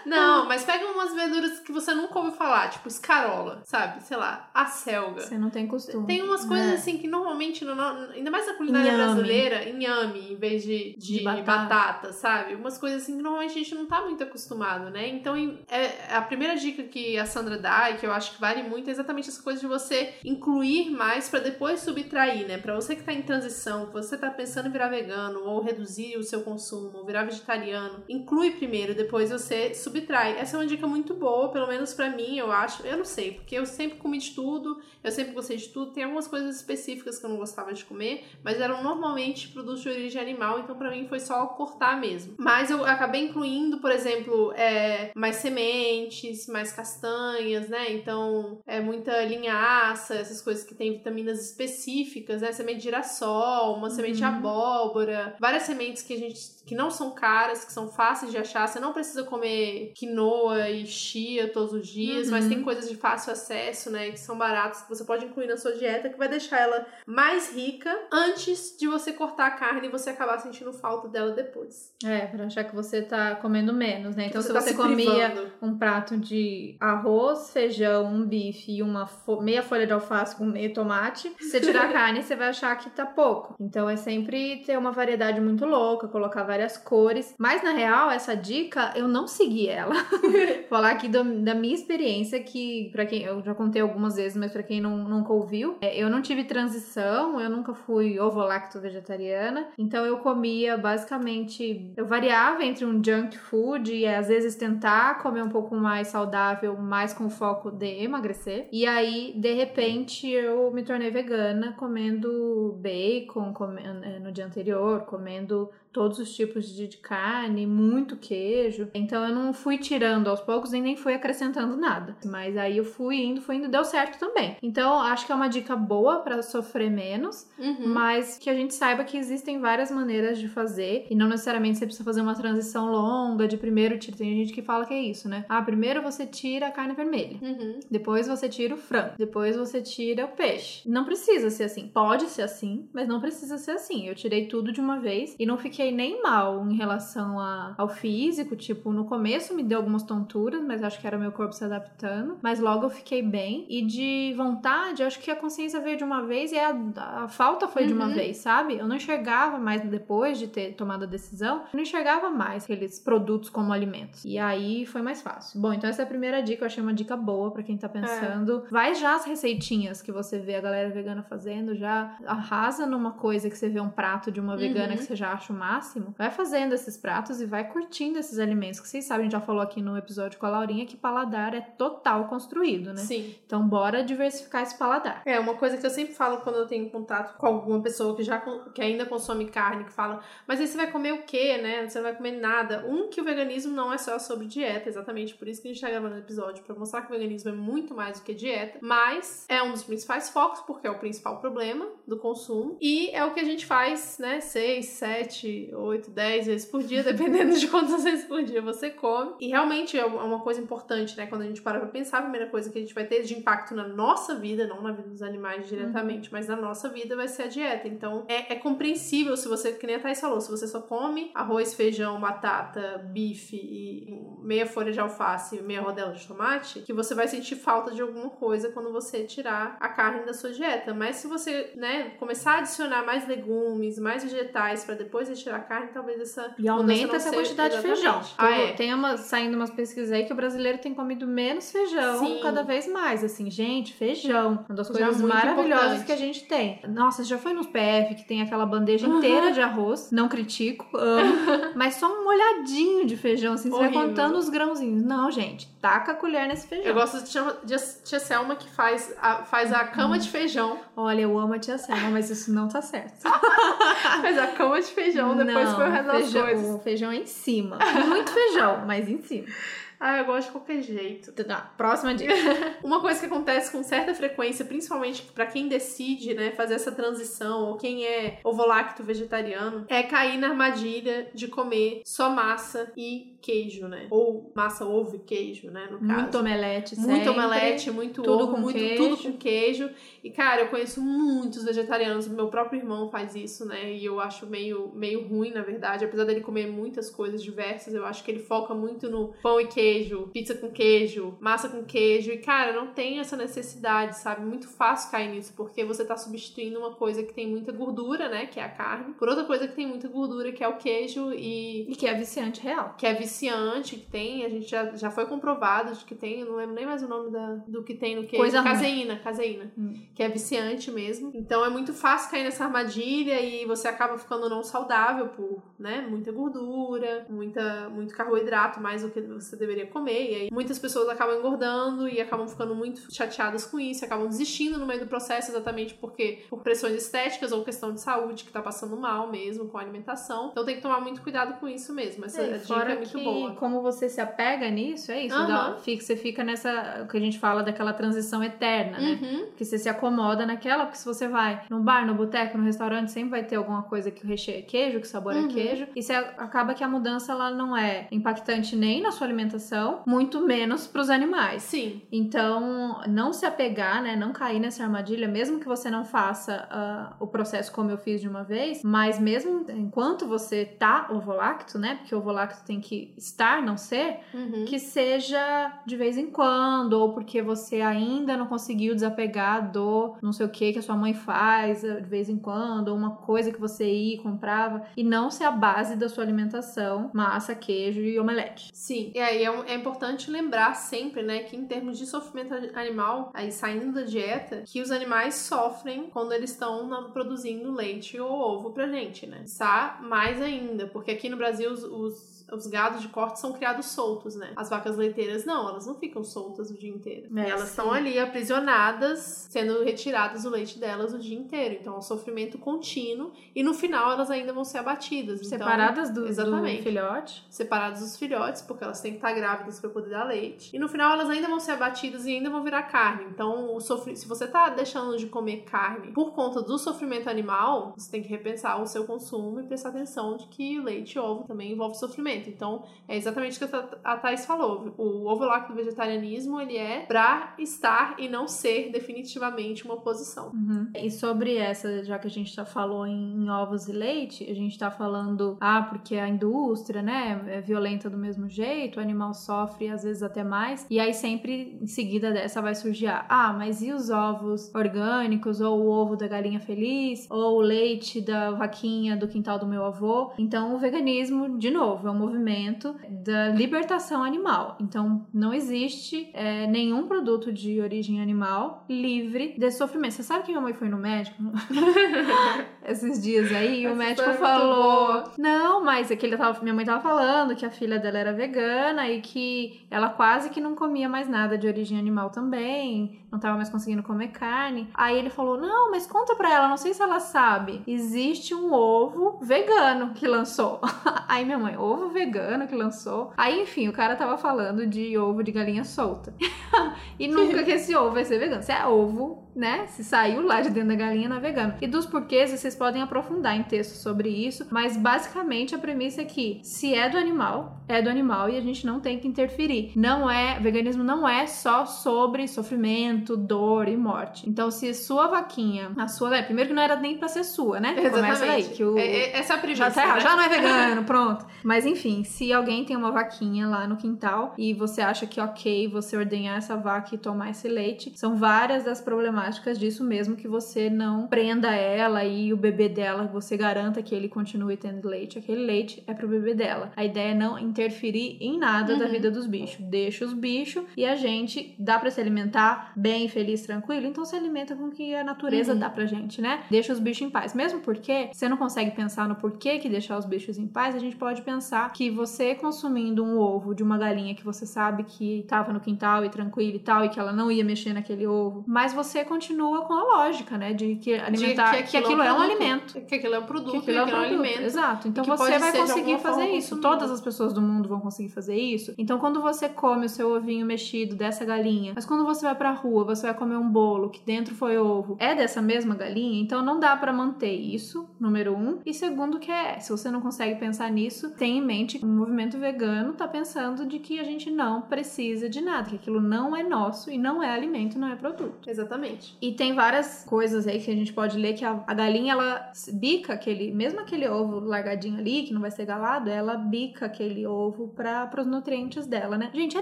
Não, mas pega umas verduras que você nunca ouviu falar, tipo escarola, sabe? Sei lá, a selga. Você não tem costume. Tem umas coisas é. assim que normalmente, no, ainda mais na culinária inhame. brasileira, inhame em vez de, de, de batata. batata. sabe? Umas coisas assim que normalmente a gente não tá muito acostumado, né? Então, é, a primeira dica que a Sandra dá e que eu acho que vale muito é exatamente essa coisa de você incluir mais para depois subtrair, né? Para você que tá em transição, que você tá pensando em virar vegano ou reduzir o seu consumo, ou virar vegetariano, inclui primeiro, depois você subtrai. Essa é uma dica muito boa, pelo menos para mim, eu acho. Eu não sei, porque eu sempre comi de tudo, eu sempre gostei de tudo. Tem algumas coisas específicas que eu não gostava de comer, mas eram normalmente produtos de origem animal, então para mim foi só cortar mesmo. Mas eu acabei incluindo, por exemplo, é, mais sementes, mais castanhas, né? Então, é muita linhaça, essas coisas que tem vitaminas específicas, né? Semente de girassol, uma uhum. semente de abóbora, várias sementes que a gente que não são caras, que são fáceis de achar. Você não precisa comer quinoa e chia todos os dias, uhum. mas tem coisas de fácil acesso, né? Que são baratas, que você pode incluir na sua dieta, que vai deixar ela mais rica antes de você cortar a carne e você acabar sentindo falta dela depois. É, pra achar que você tá comendo menos, né? Então, você se tá você se comia privando. um prato de arroz, feijão, um bife e uma fo meia folha de alface com meio tomate, se você tirar a [LAUGHS] carne, você vai achar que tá pouco. Então, é sempre ter uma variedade muito louca, colocar várias várias cores. Mas na real, essa dica eu não segui ela. [LAUGHS] falar aqui do, da minha experiência, que para quem eu já contei algumas vezes, mas para quem não, nunca ouviu, é, eu não tive transição, eu nunca fui ovo-lacto vegetariana, então eu comia basicamente, eu variava entre um junk food e às vezes tentar comer um pouco mais saudável, mais com foco de emagrecer. E aí, de repente, eu me tornei vegana, comendo bacon comendo, é, no dia anterior, comendo todos os tipos de, de carne, muito queijo. Então eu não fui tirando aos poucos e nem fui acrescentando nada. Mas aí eu fui indo, fui indo, deu certo também. Então acho que é uma dica boa para sofrer menos, uhum. mas que a gente saiba que existem várias maneiras de fazer e não necessariamente você precisa fazer uma transição longa de primeiro tira. Tem gente que fala que é isso, né? Ah, primeiro você tira a carne vermelha, uhum. depois você tira o frango, depois você tira o peixe. Não precisa ser assim. Pode ser assim, mas não precisa ser assim. Eu tirei tudo de uma vez e não fiquei fiquei nem mal em relação a, ao físico. Tipo, no começo me deu algumas tonturas, mas acho que era meu corpo se adaptando. Mas logo eu fiquei bem. E de vontade, acho que a consciência veio de uma vez e a, a falta foi uhum. de uma uhum. vez, sabe? Eu não enxergava mais depois de ter tomado a decisão, eu não enxergava mais aqueles produtos como alimentos. E aí foi mais fácil. Bom, então essa é a primeira dica, eu achei uma dica boa para quem tá pensando. É. Vai já as receitinhas que você vê a galera vegana fazendo, já arrasa numa coisa que você vê um prato de uma vegana uhum. que você já acha uma máximo, vai fazendo esses pratos e vai curtindo esses alimentos. Que vocês sabem, a gente já falou aqui no episódio com a Laurinha que paladar é total construído, né? Sim. Então, bora diversificar esse paladar. É, uma coisa que eu sempre falo quando eu tenho contato com alguma pessoa que já que ainda consome carne, que fala, mas aí você vai comer o quê, né? Você não vai comer nada. Um, que o veganismo não é só sobre dieta, exatamente por isso que a gente tá gravando o episódio, pra mostrar que o veganismo é muito mais do que dieta, mas é um dos principais focos, porque é o principal problema do consumo, e é o que a gente faz, né? Seis, sete, 8, 10 vezes por dia, [LAUGHS] dependendo de quantas vezes por dia você come. E realmente é, é uma coisa importante, né? Quando a gente para pra pensar, a primeira coisa que a gente vai ter de impacto na nossa vida, não na vida dos animais diretamente, uhum. mas na nossa vida vai ser a dieta. Então é, é, compreensível se você, que nem a Thais falou, se você só come arroz, feijão, batata, bife e meia folha de alface e meia rodela de tomate, que você vai sentir falta de alguma coisa quando você tirar a carne da sua dieta. Mas se você, né, começar a adicionar mais legumes, mais vegetais para depois retirar tirar carne, talvez essa. E aumenta essa quantidade de feijão. Ah, é. Tem uma, saindo umas pesquisas aí que o brasileiro tem comido menos feijão Sim. cada vez mais. Assim, gente, feijão. Uma das feijão coisas maravilhosas importante. que a gente tem. Nossa, já foi nos PF que tem aquela bandeja uhum. inteira de arroz. Não critico, amo. [LAUGHS] mas só um molhadinho de feijão, assim, você vai contando os grãozinhos. Não, gente, taca a colher nesse feijão. Eu gosto de tia, de tia Selma que faz a, faz a cama hum. de feijão. Olha, eu amo a tia Selma, mas isso não tá certo. [LAUGHS] faz a cama de feijão [LAUGHS] depois foi o resto das feijão, coisas. O feijão em cima. Muito feijão, mas em cima. [LAUGHS] Ah, eu gosto de qualquer jeito. Tá, próxima dica. [LAUGHS] Uma coisa que acontece com certa frequência, principalmente para quem decide, né, fazer essa transição, ou quem é ovolacto vegetariano, é cair na armadilha de comer só massa e queijo, né? Ou massa, ovo e queijo, né? No caso. Muito omelete, Muito sempre. omelete, muito tudo ovo, com muito, queijo. tudo com queijo. E, cara, eu conheço muitos vegetarianos. Meu próprio irmão faz isso, né? E eu acho meio, meio ruim, na verdade. Apesar dele comer muitas coisas diversas, eu acho que ele foca muito no pão e queijo, pizza com queijo, massa com queijo. E, cara, não tem essa necessidade, sabe? Muito fácil cair nisso, porque você tá substituindo uma coisa que tem muita gordura, né? Que é a carne, por outra coisa que tem muita gordura, que é o queijo e. E que é viciante real. Que é viciante que tem, a gente já, já foi comprovado de que tem, eu não lembro nem mais o nome da, do que tem no que Coisa caseína, ruim. caseína, hum. Que é viciante mesmo. Então é muito fácil cair nessa armadilha e você acaba ficando não saudável por, né, muita gordura, muita muito carboidrato, mais do que você deveria comer. E aí muitas pessoas acabam engordando e acabam ficando muito chateadas com isso, acabam desistindo no meio do processo exatamente porque por pressões estéticas ou questão de saúde que tá passando mal mesmo com a alimentação. Então tem que tomar muito cuidado com isso mesmo. Essa é, dica é muito que boa. como você se apega nisso, é isso. Uhum. Dá, fica, você fica nessa. O que a gente fala daquela transição eterna, né? Uhum. Que você se acomoda naquela, porque se você vai no bar, no boteco, no restaurante, sempre vai ter alguma coisa que o recheio é queijo, que o sabor é uhum. é queijo. E você acaba que a mudança ela não é impactante nem na sua alimentação, muito menos para os animais. Sim. Então, não se apegar, né? Não cair nessa armadilha, mesmo que você não faça uh, o processo como eu fiz de uma vez, mas mesmo enquanto você tá ovolacto, né? Porque o ovolacto tem que estar, não ser, uhum. que seja de vez em quando, ou porque você ainda não conseguiu desapegar do não sei o que que a sua mãe faz eh, de vez em quando, ou uma coisa que você ia e comprava. e não ser a base da sua alimentação, massa, queijo e omelete. Sim, e aí é, é importante lembrar sempre, né, que em termos de sofrimento animal, aí saindo da dieta, que os animais sofrem quando eles estão produzindo leite ou ovo pra gente, né? Está mais ainda, porque aqui no Brasil os, os os gados de corte são criados soltos, né? As vacas leiteiras não, elas não ficam soltas o dia inteiro. É, elas estão ali aprisionadas, sendo retiradas o leite delas o dia inteiro. Então é um sofrimento contínuo e no final elas ainda vão ser abatidas. Então, Separadas do, exatamente, do filhote? Separadas dos filhotes, porque elas têm que estar grávidas para poder dar leite. E no final elas ainda vão ser abatidas e ainda vão virar carne. Então, o sofr... se você tá deixando de comer carne por conta do sofrimento animal, você tem que repensar o seu consumo e prestar atenção de que leite e ovo também envolve sofrimento. Então, é exatamente o que a Thais falou. O ovo lácteo vegetarianismo, ele é pra estar e não ser definitivamente uma oposição. Uhum. E sobre essa, já que a gente já falou em, em, ovos e leite, a gente tá falando, ah, porque a indústria, né, é violenta do mesmo jeito, o animal sofre às vezes até mais, e aí sempre em seguida dessa vai surgir, ah, mas e os ovos orgânicos, ou o ovo da galinha feliz, ou o leite da vaquinha do quintal do meu avô? Então, o veganismo, de novo, é um movimento da libertação animal. Então, não existe é, nenhum produto de origem animal livre de sofrimento. Você sabe que minha mãe foi no médico [LAUGHS] esses dias aí e o médico falou: Não, mas é que ele tava, minha mãe tava falando que a filha dela era vegana e que ela quase que não comia mais nada de origem animal também, não tava mais conseguindo comer carne. Aí ele falou: Não, mas conta pra ela, não sei se ela sabe. Existe um ovo vegano que lançou. [LAUGHS] aí minha mãe, ovo vegano vegano que lançou. Aí, enfim, o cara tava falando de ovo de galinha solta. [LAUGHS] e [LAUGHS] nunca que esse ovo vai ser vegano. Se é ovo né? Se saiu lá de dentro da galinha navegando. E dos porquês vocês podem aprofundar em texto sobre isso, mas basicamente a premissa é que se é do animal, é do animal e a gente não tem que interferir. Não é, veganismo não é só sobre sofrimento, dor e morte. Então se sua vaquinha, a sua, é, primeiro que não era nem para ser sua, né? Exatamente. Começa daí, que o é, é, essa é a premissa, já, tá, né? já não é [LAUGHS] vegano, pronto. Mas enfim, se alguém tem uma vaquinha lá no quintal e você acha que é OK você ordenhar essa vaca e tomar esse leite, são várias das problemáticas práticas disso mesmo que você não prenda ela e o bebê dela, você garanta que ele continue tendo leite. Aquele leite é pro bebê dela. A ideia é não interferir em nada uhum. da vida dos bichos. Deixa os bichos e a gente dá para se alimentar bem, feliz, tranquilo. Então se alimenta com o que a natureza uhum. dá pra gente, né? Deixa os bichos em paz. Mesmo porque você não consegue pensar no porquê que deixar os bichos em paz, a gente pode pensar que você consumindo um ovo de uma galinha que você sabe que tava no quintal e tranquilo e tal, e que ela não ia mexer naquele ovo, mas você continua com a lógica, né? De que alimentar, de que, aquilo, que aquilo é, um, é um alimento. Que aquilo é um produto, que aquilo, é, um, produto. é um alimento. Exato. Então você vai conseguir fazer isso. Todas as pessoas do mundo vão conseguir fazer isso. Então quando você come o seu ovinho mexido dessa galinha, mas quando você vai pra rua, você vai comer um bolo que dentro foi ovo, é dessa mesma galinha, então não dá para manter isso, número um. E segundo que é, se você não consegue pensar nisso, tenha em mente que o movimento vegano tá pensando de que a gente não precisa de nada, que aquilo não é nosso e não é alimento, não é produto. Exatamente. E tem várias coisas aí que a gente pode ler que a, a galinha ela bica aquele, mesmo aquele ovo largadinho ali, que não vai ser galado, ela bica aquele ovo para os nutrientes dela, né? Gente, é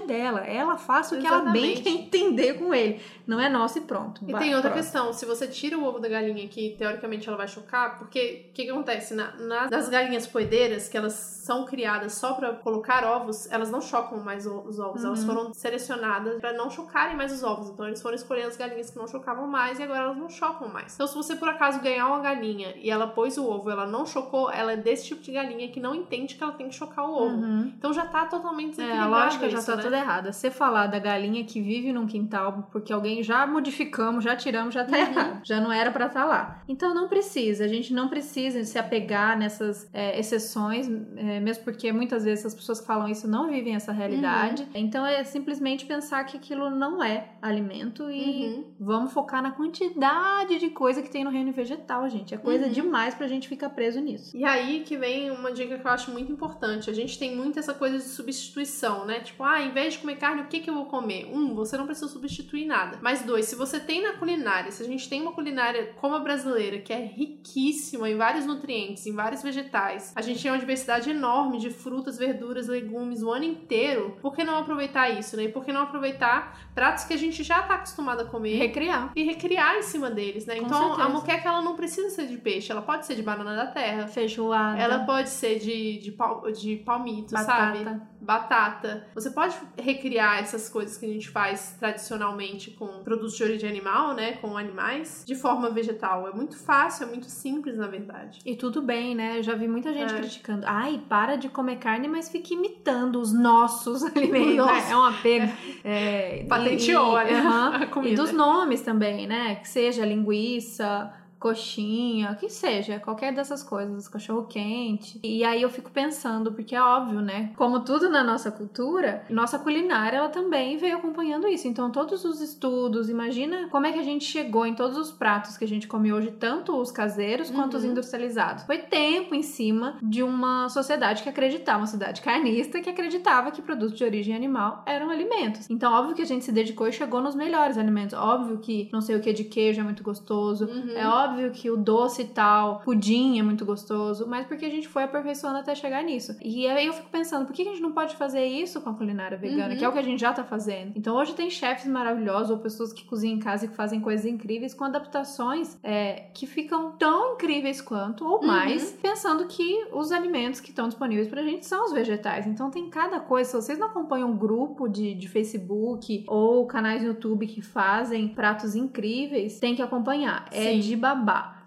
dela. Ela faz o que ela bem quer entender com ele. Não é nosso e pronto. E vai, tem outra questão: se você tira o ovo da galinha, que teoricamente ela vai chocar, porque o que, que, acontece? Na, na, nas galinhas poedeiras, que elas são criadas só para colocar ovos, elas não chocam mais os ovos. Uhum. Elas foram selecionadas para não chocarem mais os ovos. Então eles foram escolher as galinhas que não chocavam chocavam mais e agora elas não chocam mais. Então, se você por acaso ganhar uma galinha e ela pôs o ovo, ela não chocou, ela é desse tipo de galinha que não entende que ela tem que chocar o ovo. Uhum. Então já tá totalmente desequilibrado. É, a lógica isso, já tá né? toda errada. Você falar da galinha que vive num quintal porque alguém já modificamos, já tiramos, já tá uhum. errado. Já não era para estar tá lá. Então não precisa, a gente não precisa se apegar nessas é, exceções, é, mesmo porque muitas vezes as pessoas que falam isso não vivem essa realidade. Uhum. Então é simplesmente pensar que aquilo não é alimento e uhum. vamos focar na quantidade de coisa que tem no reino vegetal, gente. É coisa uhum. demais pra gente ficar preso nisso. E aí que vem uma dica que eu acho muito importante. A gente tem muito essa coisa de substituição, né? Tipo, ah, em vez de comer carne, o que, que eu vou comer? Um, você não precisa substituir nada. Mas dois, se você tem na culinária, se a gente tem uma culinária como a brasileira, que é riquíssima em vários nutrientes, em vários vegetais, a gente tem uma diversidade enorme de de frutas, verduras, legumes o ano inteiro, por que não aproveitar isso, né? E por que não aproveitar pratos que a gente já tá acostumado a comer Recriar. E recriar em cima deles, né? Com então a certeza. moqueca ela não precisa ser de peixe, ela pode ser de banana da terra. Feijoada. Ela pode ser de, de, pal- de palmito, sabe? Batata. Você pode recriar essas coisas que a gente faz tradicionalmente com produtos de origem animal, né? Com animais, de forma vegetal. É muito fácil, é muito simples, na verdade. E tudo bem, né? Eu já vi muita gente É. criticando. Ai, para de comer carne, mas fica imitando os nossos [LAUGHS] alimentos. Nossa. É um apego. É, Patenteou, e, né? [LAUGHS] comida. e dos nomes também, né? Que seja linguiça, coxinha, que seja, qualquer dessas coisas, cachorro quente. E aí eu fico pensando, porque é óbvio, né? Como tudo na nossa cultura, nossa culinária ela também veio acompanhando isso. Então todos os estudos, imagina como é que a gente chegou em todos os pratos que a gente come hoje, tanto os caseiros quanto os Uhum. industrializados. Foi tempo em cima de uma sociedade que acreditava, uma sociedade carnista que acreditava que produtos de origem animal eram alimentos. Então óbvio que a gente se dedicou e chegou nos melhores alimentos. Óbvio que não sei o que de queijo é muito gostoso. Uhum. É óbvio que o doce e tal, pudim é muito gostoso, mas porque a gente foi aperfeiçoando até chegar nisso. E aí eu fico pensando, por que a gente não pode fazer isso com a culinária vegana, Uhum. que é o que a gente já tá fazendo? Então hoje tem chefes maravilhosos ou pessoas que cozinham em casa e que fazem coisas incríveis com adaptações é, que ficam tão incríveis quanto ou Uhum. mais, pensando que os alimentos que estão disponíveis pra gente são os vegetais. Então tem cada coisa. Se vocês não acompanham um grupo de, de Facebook ou canais no YouTube que fazem pratos incríveis, tem que acompanhar. É Sim. de babá.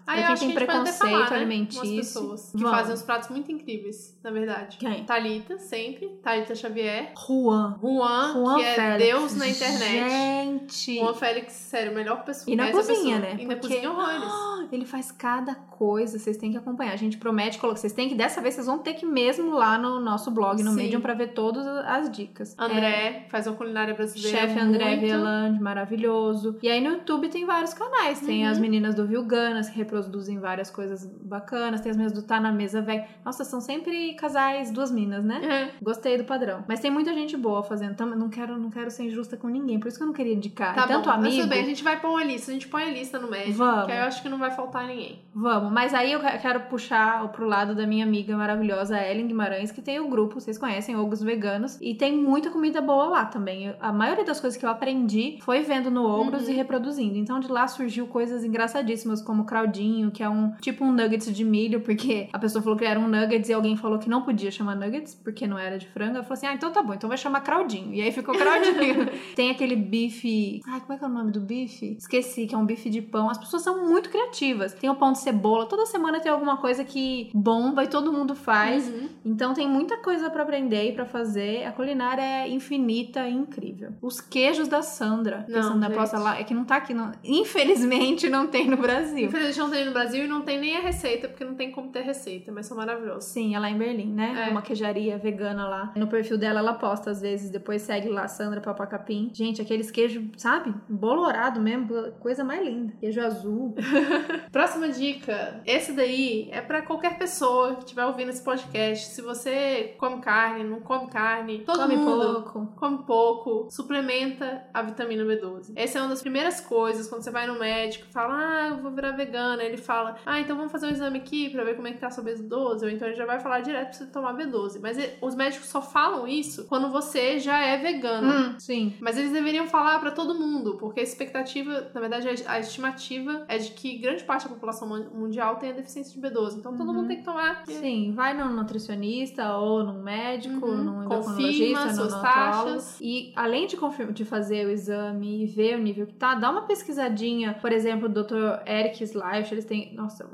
Ah, pra eu quem tem que preconceito falar, né? alimentício. Pessoas que fazem uns pratos muito incríveis, na verdade. Quem? Thalita, sempre. Thalita Xavier. Juan. Juan, Juan que é Félix. Deus na internet. Gente. Juan Félix, sério, melhor pessoa. E na cozinha, pessoa. né? E na Porque- cozinha horrores. [GASPS] Ele faz cada coisa, vocês têm que acompanhar. A gente promete colocar. Vocês têm que, dessa vez, vocês vão ter que ir mesmo lá no nosso blog, no Sim. Medium, pra ver todas as dicas. É, André, faz uma culinária brasileira. Chefe André. Veland, maravilhoso. E aí no YouTube tem vários canais. Tem Uhum. as meninas do Vilganas, que reproduzem várias coisas bacanas. Tem as meninas do Tá na Mesa Velho. Nossa, são sempre casais, duas minas, né? É, Gostei do padrão. Mas tem muita gente boa fazendo. Tam- Não quero, não quero ser injusta com ninguém. Por isso que eu não queria indicar. tá É Tanto bom. Mas amigo. tudo bem, a gente vai pôr uma lista. A gente põe a lista no médico. Vamos. Que aí eu acho que não vai faltar ninguém. Vamos, mas aí eu que- quero puxar pro lado da minha amiga maravilhosa Ellen Guimarães, que tem o grupo, vocês conhecem, Ogros Veganos, e tem muita comida boa lá também. A maioria das coisas que eu aprendi foi vendo no Ogros Uhum. e reproduzindo. Então de lá surgiu coisas engraçadíssimas, como craldinho, que é um tipo um nuggets de milho, porque a pessoa falou que era um nuggets e alguém falou que não podia chamar nuggets, porque não era de frango. Ela falou assim: ah, então tá bom, então vai chamar craldinho. E aí ficou craldinho. [LAUGHS] tem aquele bife. Ai, como é que é o nome do bife? Esqueci, que é um bife de pão. As pessoas são muito criativas. Tem o pão de cebola, toda semana tem alguma coisa que bomba e todo mundo faz. Uhum. Então tem muita coisa pra aprender e pra fazer. A culinária é infinita e incrível. Os queijos da Sandra, que a Não, Sandra gente. posta lá, é que não tá aqui, não- [LAUGHS] infelizmente não tem no Brasil. Infelizmente não tem no Brasil e não tem nem a receita, porque não tem como ter receita, mas são maravilhosos. Sim, é lá em Berlim, né? É. Uma queijaria vegana lá. No perfil dela, ela posta às vezes, depois segue lá Sandra Papacapim. Gente, aqueles queijos, sabe? Bolorado mesmo, coisa mais linda. Queijo azul. [LAUGHS] Próxima dica. Esse daí é pra qualquer pessoa que estiver ouvindo esse podcast. Se você come carne, não come carne, todo Come mundo pouco. come pouco, suplementa a vitamina B12. Essa é uma das primeiras coisas quando você vai no médico e fala: "Ah, eu vou virar vegana". Ele fala: "Ah, então vamos fazer um exame aqui pra ver como é que tá a sua B12". Ou então ele já vai falar direto pra você tomar B12. Mas os médicos só falam isso quando você já é vegano. Hum, sim. Mas eles deveriam falar pra todo mundo, porque a expectativa, na verdade, a estimativa é de que grande parte da população mun- mundial tenha deficiência de B12. Então todo Uhum. mundo tem que tomar. Sim, vai num nutricionista ou num médico, Uhum. num endocrinologista, num suas taxas. E além de, de fazer o exame e ver o nível que tá, dá uma pesquisadinha. Por exemplo, o Dr. Eric Slife, eles têm. Nossa.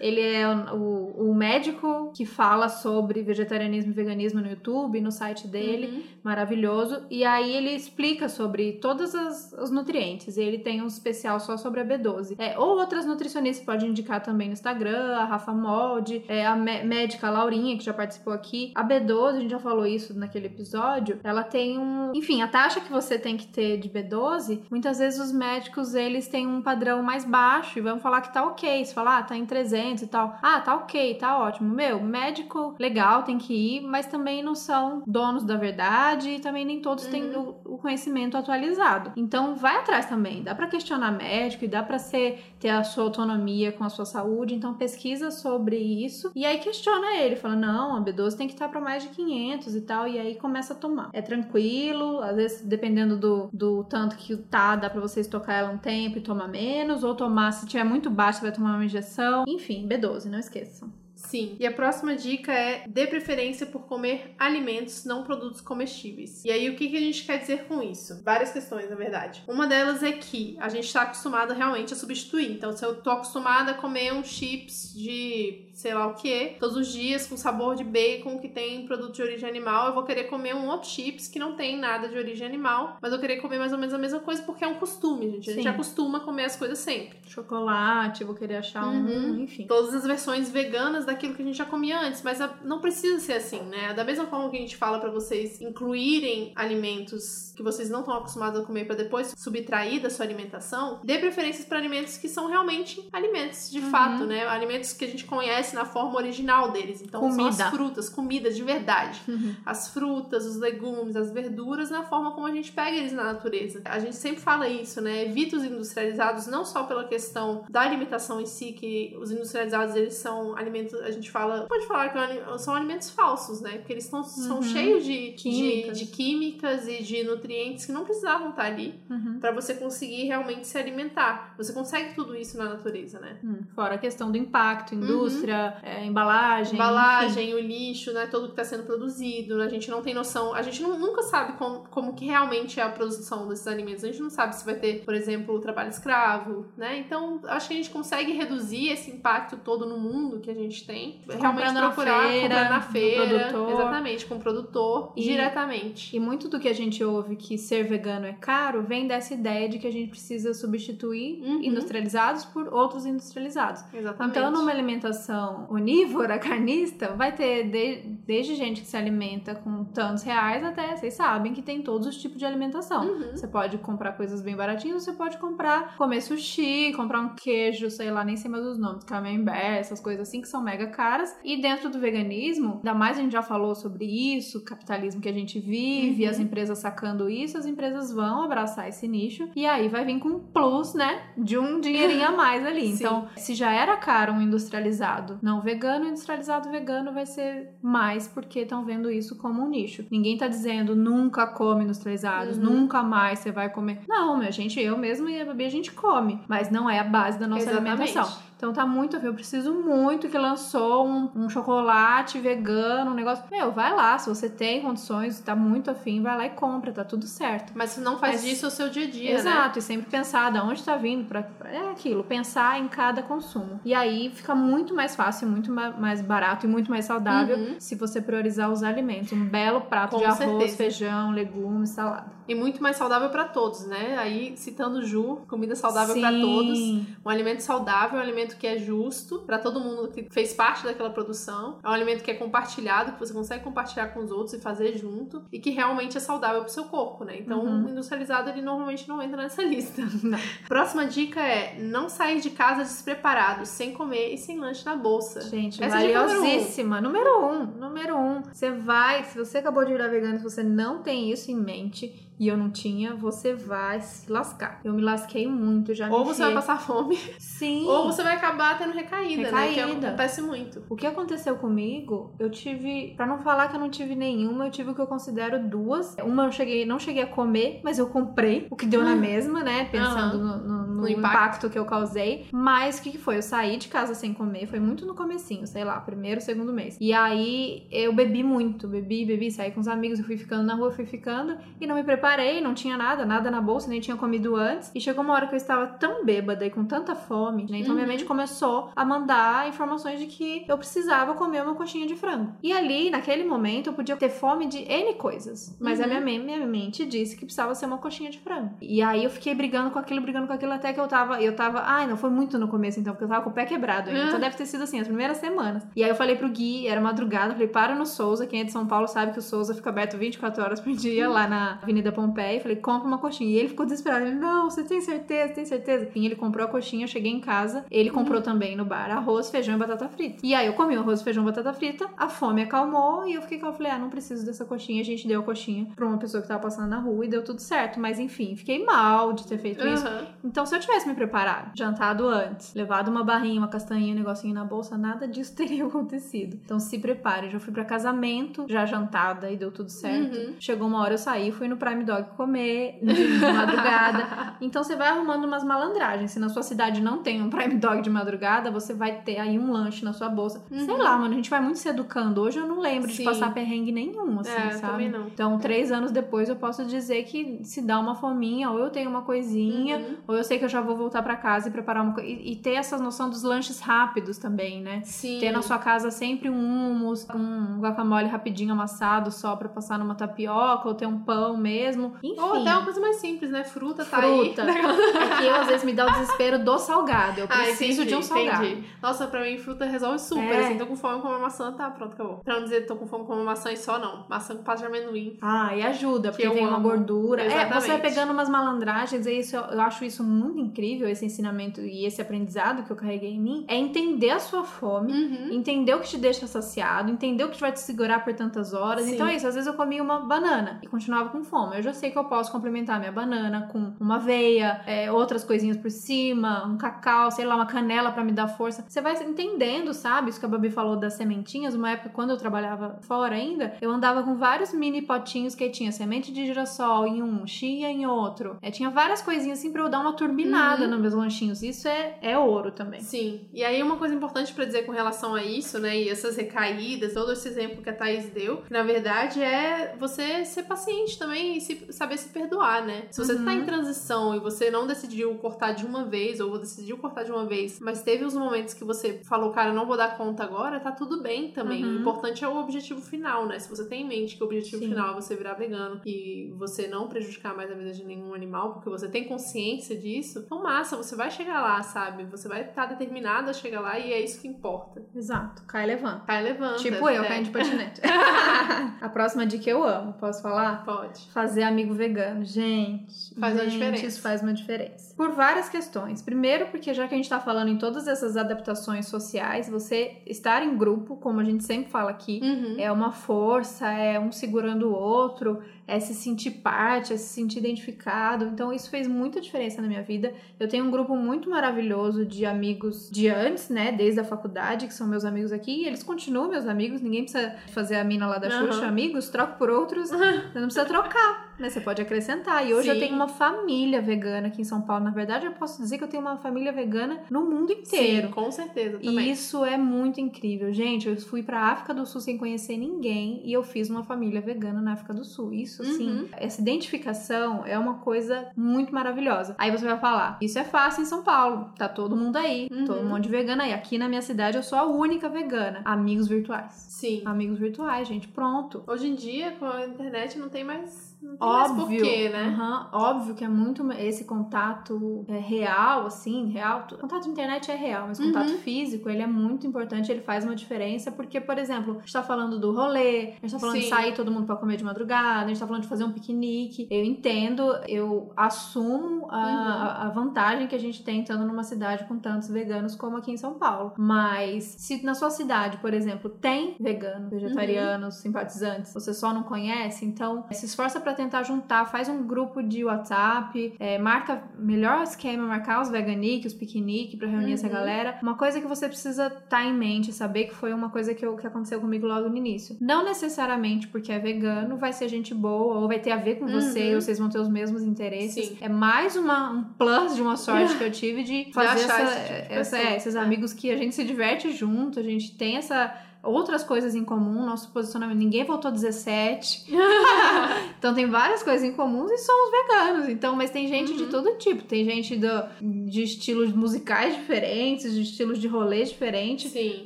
Ele é o, o- o médico que fala sobre vegetarianismo e veganismo no YouTube, no site dele. Uhum. Maravilhoso. E aí ele explica sobre todos as- os nutrientes. Ele tem um especial só sobre a B12. É, ou outras nutricionistas pode indicar também no Instagram, a Rafa Molde, é, a mé- médica Laurinha, que já participou aqui. A B12, a gente já falou isso naquele episódio, ela tem um... Enfim, a taxa que você tem que ter de B12, muitas vezes os médicos, eles têm um padrão mais baixo e vão falar que tá ok. Você fala, ah, tá em 300 e tal. Ah, tá ok, tá ótimo. Meu, médico legal, tem que ir, mas também não são donos da verdade e também nem todos têm o, o conhecimento atualizado. Então, vai atrás também. Dá pra questionar médico e dá pra ser, ter a sua autonomia com a sua saúde saúde, então pesquisa sobre isso e aí questiona ele, fala: "Não, a B12 tem que estar para mais de 500 e tal", e aí começa a tomar. É tranquilo, às vezes dependendo do, do tanto que tá, dá para você estocar ela um tempo e tomar menos ou tomar se tiver muito baixo, vai tomar uma injeção. Enfim, B12, não esqueçam. Sim. E a próxima dica é dê preferência por comer alimentos, não produtos comestíveis. E aí, o que, que a gente quer dizer com isso? Várias questões, na verdade. Uma delas é que a gente está acostumado realmente a substituir. Então, se eu tô acostumada a comer um chips de sei lá o que, todos os dias com sabor de bacon que tem produto de origem animal, eu vou querer comer um outro chips que não tem nada de origem animal, mas eu querer comer mais ou menos a mesma coisa porque é um costume, gente. A gente Sim. acostuma a comer as coisas sempre. Chocolate, vou querer achar um, Uhum. enfim. Todas as versões veganas daquilo que a gente já comia antes, mas não precisa ser assim, né? Da mesma forma que a gente fala pra vocês incluírem alimentos que vocês não estão acostumados a comer pra depois subtrair da sua alimentação, dê preferências pra alimentos que são realmente alimentos, de Uhum. fato, né? Alimentos que a gente conhece na forma original deles. Então são Comida. as frutas, comida de verdade. Uhum. As frutas, os legumes, as verduras na forma como a gente pega eles na natureza. A gente sempre fala isso, né? Evita os industrializados não só pela questão da alimentação em si, que os industrializados eles são alimentos, a gente fala, pode falar que é são alimentos falsos, né? Porque eles tão, são Uhum. cheios de Químicas. De, de químicas e de nutrientes que não precisavam estar ali Uhum. para você conseguir realmente se alimentar. Você consegue tudo isso na natureza, né? Hum, Fora a questão do impacto, indústria, é, embalagem. enfim. embalagem, o lixo, né? Tudo que está sendo produzido. A gente não tem noção. A gente nu- nunca sabe como, como que realmente é a produção desses alimentos. A gente não sabe se vai ter, por exemplo, o trabalho escravo, né? Então, acho que a gente consegue reduzir esse impacto todo no mundo que a gente tem. Realmente Comprando na procurar feira, comprar na feira. produtor. Exatamente, com o produtor E- diretamente. E muito do que a gente ouve que ser vegano é caro vem dessa ideia de que a gente precisa substituir Uhum. industrializados por outros industrializados. Exatamente. Então, numa alimentação onívora, [LAUGHS] carnista, vai ter de- desde gente que se alimenta com tantos reais até, vocês sabem que tem todos os tipos de alimentação. Uhum. Você pode comprar coisas bem baratinhas, você pode comprar, comer sushi, comprar um queijo, sei lá, nem sei mais os nomes, camembert, essas coisas assim que são mega caras. E dentro do veganismo, ainda mais a gente já falou sobre isso, capitalismo que a gente vive, Uhum. as empresas sacando isso, as empresas vão abraçar esse nicho e aí vai vir com um plus, né, de um dinheirinho a mais ali. [LAUGHS] Sim. Então, se já era caro um industrializado não vegano, industrializado vegano vai ser mais porque estão vendo isso como um nicho. Ninguém tá dizendo nunca come industrializados, Uhum. nunca mais você vai comer. Não, minha gente, eu mesma e a Babi a gente come, mas não é a base da nossa Exatamente. alimentação. Então tá muito a ver. Eu preciso muito que lançou um, um chocolate vegano, um negócio. Meu, vai lá. Se você tem condições, tá muito afim, vai lá e compra, tá tudo certo. Mas não faz Mas- disso o seu dia a dia, né? Exato, e sempre pensar de onde tá vindo para é aquilo, pensar em cada consumo. E aí fica muito mais fácil, muito ma- mais barato e muito mais saudável Uhum. se você priorizar os alimentos. Um belo prato Com de arroz, certeza. feijão, legumes, salada. E muito mais saudável pra todos, né? Aí, citando Ju, comida saudável Sim. todos. Um alimento saudável, um alimento que é justo pra todo mundo que fez parte daquela produção. É um alimento que é compartilhado, que você consegue compartilhar com os outros e fazer junto. E que realmente é saudável pro seu corpo, né? Então, Uhum. o industrializado, ele normalmente não entra nessa [LAUGHS] lista. [LAUGHS] Próxima dica é não sair de casa despreparado, sem comer e sem lanche na bolsa. Gente, Essa é a dica número um. valiosíssima. Número um. Número um. Você vai, se você acabou de virar vegano, se você não tem isso em mente, e eu não tinha, você vai se lascar. Eu me lasquei muito, já Ou você vai passar fome, Sim. ou você vai acabar tendo recaída, né? Que Recaída. acontece muito. O que aconteceu comigo, eu tive, Pra não falar que eu não tive nenhuma, eu tive o que eu considero duas. Uma eu cheguei, não cheguei a comer, mas eu comprei, o que deu na mesma, né? Pensando no, no- no No impacto. impacto. que eu causei. Mas o que, que foi? Eu saí de casa sem comer, foi muito no comecinho, sei lá, primeiro, segundo mês. E aí eu bebi muito, bebi, bebi, saí com os amigos, eu fui ficando na rua, fui ficando e não me preparei, não tinha nada, nada na bolsa, nem tinha comido antes. E chegou uma hora que eu estava tão bêbada e com tanta fome, né? Então minha Uhum. mente começou a mandar informações de que eu precisava comer uma coxinha de frango. E ali, naquele momento, eu podia ter fome de N coisas. Mas a Uhum. minha, me- minha mente disse que precisava ser uma coxinha de frango. E aí eu fiquei brigando com aquilo, brigando com aquilo, até que eu tava. Eu tava. Ai, não foi muito no começo, então, porque eu tava com o pé quebrado ainda. Ah. Então deve ter sido assim, as primeiras semanas. E aí eu falei pro Gui, era madrugada, falei, para no Souza, quem é de São Paulo sabe que o Souza fica aberto 24 horas por dia lá na Avenida Pompeia. Falei, compra uma coxinha. E ele ficou desesperado. Ele, não, você tem certeza, tem certeza? Enfim, ele comprou a coxinha, eu cheguei em casa. Ele comprou também no bar arroz, feijão e batata frita. E aí eu comi o arroz, feijão e batata frita, a fome acalmou e eu fiquei com eu falei, ah, não preciso dessa coxinha. A gente deu a coxinha pra uma pessoa que tava passando na rua e deu tudo certo. Mas enfim, fiquei mal de ter feito isso. Aham. Então, se eu tivesse me preparado, jantado antes, levado uma barrinha, uma castanhinha, um negocinho na bolsa, nada disso [LAUGHS] teria acontecido. Então se prepare. Já fui para casamento, já jantada e deu tudo certo. Uhum. Chegou uma hora eu saí, fui no Prime Dog comer de madrugada. [LAUGHS] então você vai arrumando umas malandragens. Se na sua cidade não tem um Prime Dog de madrugada, você vai ter aí um lanche na sua bolsa. Uhum. Sei lá, mano, a gente vai muito se educando. Hoje eu não lembro Sim. de passar perrengue nenhum, assim, É, sabe? também não. Então, três anos depois, eu posso dizer que se dá uma fominha, ou eu tenho uma coisinha, Uhum. ou eu sei que eu já vou voltar pra casa e preparar uma coisa. E, e ter essa noção dos lanches rápidos também, né? Sim. Ter na sua casa sempre um hummus, um guacamole rapidinho amassado só pra passar numa tapioca, ou ter um pão mesmo. Enfim. Ou até uma coisa mais simples, né? Fruta tá Fruta. aí. [LAUGHS] É que eu, às vezes, me dá o desespero do salgado. Eu Ah, preciso entendi, de um salgado. entendi. Nossa, pra mim, fruta resolve super. É. Assim, tô com fome, como uma maçã, tá, pronto, acabou. Pra não dizer tô com fome, como uma maçã e só, não. Maçã com pasta de amendoim. Ah, e ajuda, porque tem uma gordura. É, você vai Exatamente. pegando umas malandragens, e isso, eu acho isso muito incrível, esse ensinamento e esse aprendizado que eu carreguei em mim. É entender a sua fome, Uhum. entender o que te deixa saciado, entender o que vai te segurar por tantas horas. Sim. Então é isso, às vezes eu comia uma banana e continuava com fome. Eu já sei que eu posso complementar minha banana com uma aveia, é, outras coisinhas por cima, um cacau, sei lá, uma canela pra me dar força. Você vai entendendo, sabe? Isso que a Babi falou das sementinhas. Uma época, quando eu trabalhava fora ainda, eu andava com vários mini potinhos que tinha semente de girassol em um, chia em outro. É, tinha várias coisinhas assim pra eu dar uma turbinada Uhum. nos meus lanchinhos. Isso é, é ouro também. Sim. E aí, uma coisa importante pra dizer com relação a isso, né? E essas recaídas, todo esse exemplo que a Thaís deu, que na verdade é você ser paciente também e se- saber se perdoar, né? Se você Uhum. tá em transição e você não decidiu cortar de uma vez, ou decidiu cortar de uma vez, mas teve os momentos que você falou, cara, eu não vou dar conta agora, tá tudo bem também. Uhum. O importante é o objetivo final, né? Se você tem em mente que o objetivo Sim. final é você virar vegano e você não prejudicar mais a vida de nenhum animal, porque você tem consciência disso, então massa, você vai chegar lá, sabe? Você vai estar determinada a chegar lá e é isso que importa. Exato. Cai e levanta. Cai, levanta. Tipo eu, é. caindo de patinete. [LAUGHS] a próxima dica eu amo, posso falar? Pode. Fazer amigo vegano. Gente, Faz uma gente, diferença. Isso faz uma diferença. Por várias questões. Primeiro, porque já que a gente tá falando em todas essas adaptações sociais, você estar em grupo, como a gente sempre fala aqui, Uhum. é uma força, é um segurando o outro, é se sentir parte, é se sentir identificado. Então, isso fez muita diferença na minha vida. Eu tenho um grupo muito maravilhoso de amigos de antes, né? Desde a faculdade, que são meus amigos aqui. E eles continuam meus amigos. Ninguém precisa fazer a mina lá da Aham. Xuxa, amigos, troco por outros. [LAUGHS] Você não precisa trocar, né? Você pode acrescentar. E hoje eu Sim. tenho uma família vegana aqui em São Paulo. Na verdade, eu posso dizer que eu tenho uma família vegana no mundo inteiro. Sim, com certeza E também. isso é muito incrível. Gente, eu fui pra África do Sul sem conhecer ninguém e eu fiz uma família vegana na África do Sul. Isso, Uhum. essa identificação é uma coisa muito maravilhosa. Aí você vai falar, isso é fácil em São Paulo. Tá todo mundo aí, Uhum. todo mundo de vegana aí. Aqui na minha cidade eu sou a única vegana. Amigos virtuais. Sim. Amigos virtuais, gente, pronto. Hoje em dia, com a internet, não tem mais, não tem mais Óbvio, porquê, né? óbvio que é muito esse contato é, real, assim, real. tu- Contato de internet é real, mas contato Uhum. físico, ele é muito importante, ele faz uma diferença, porque, por exemplo, a gente tá falando do rolê, a gente tá falando de Sim. sair todo mundo pra comer de madrugada, a gente tá falando de fazer um piquenique. Eu entendo, eu assumo a, Uhum. a- vantagem que a gente tem estando numa cidade com tantos veganos como aqui em São Paulo. Mas se na sua cidade, por exemplo, tem veganos, vegetarianos, simpatizantes, você só não conhece, então se esforça pra tentar juntar, faz um grupo de WhatsApp, é, marca melhor esquema, marcar os veganiques, os piqueniques pra reunir essa Uhum. galera. Uma coisa que você precisa estar em mente, saber que foi uma coisa que, eu- que aconteceu comigo logo no início. Não necessariamente porque é vegano vai ser gente boa ou vai ter a ver com você, Uhum. ou vocês vão ter os mesmos interesses. Sim. É mais uma, um plus de uma sorte [LAUGHS] que eu tive de fazer essa- tipo de essa- é, esses É. amigos que a gente se diverte junto, a gente tem essa outras coisas em comum, nosso posicionamento, ninguém voltou 17. [LAUGHS] então tem várias coisas em comum e somos veganos. Então, mas tem gente de Uhum. todo tipo, tem gente do, de estilos musicais diferentes, de estilos de rolês diferentes. Sim.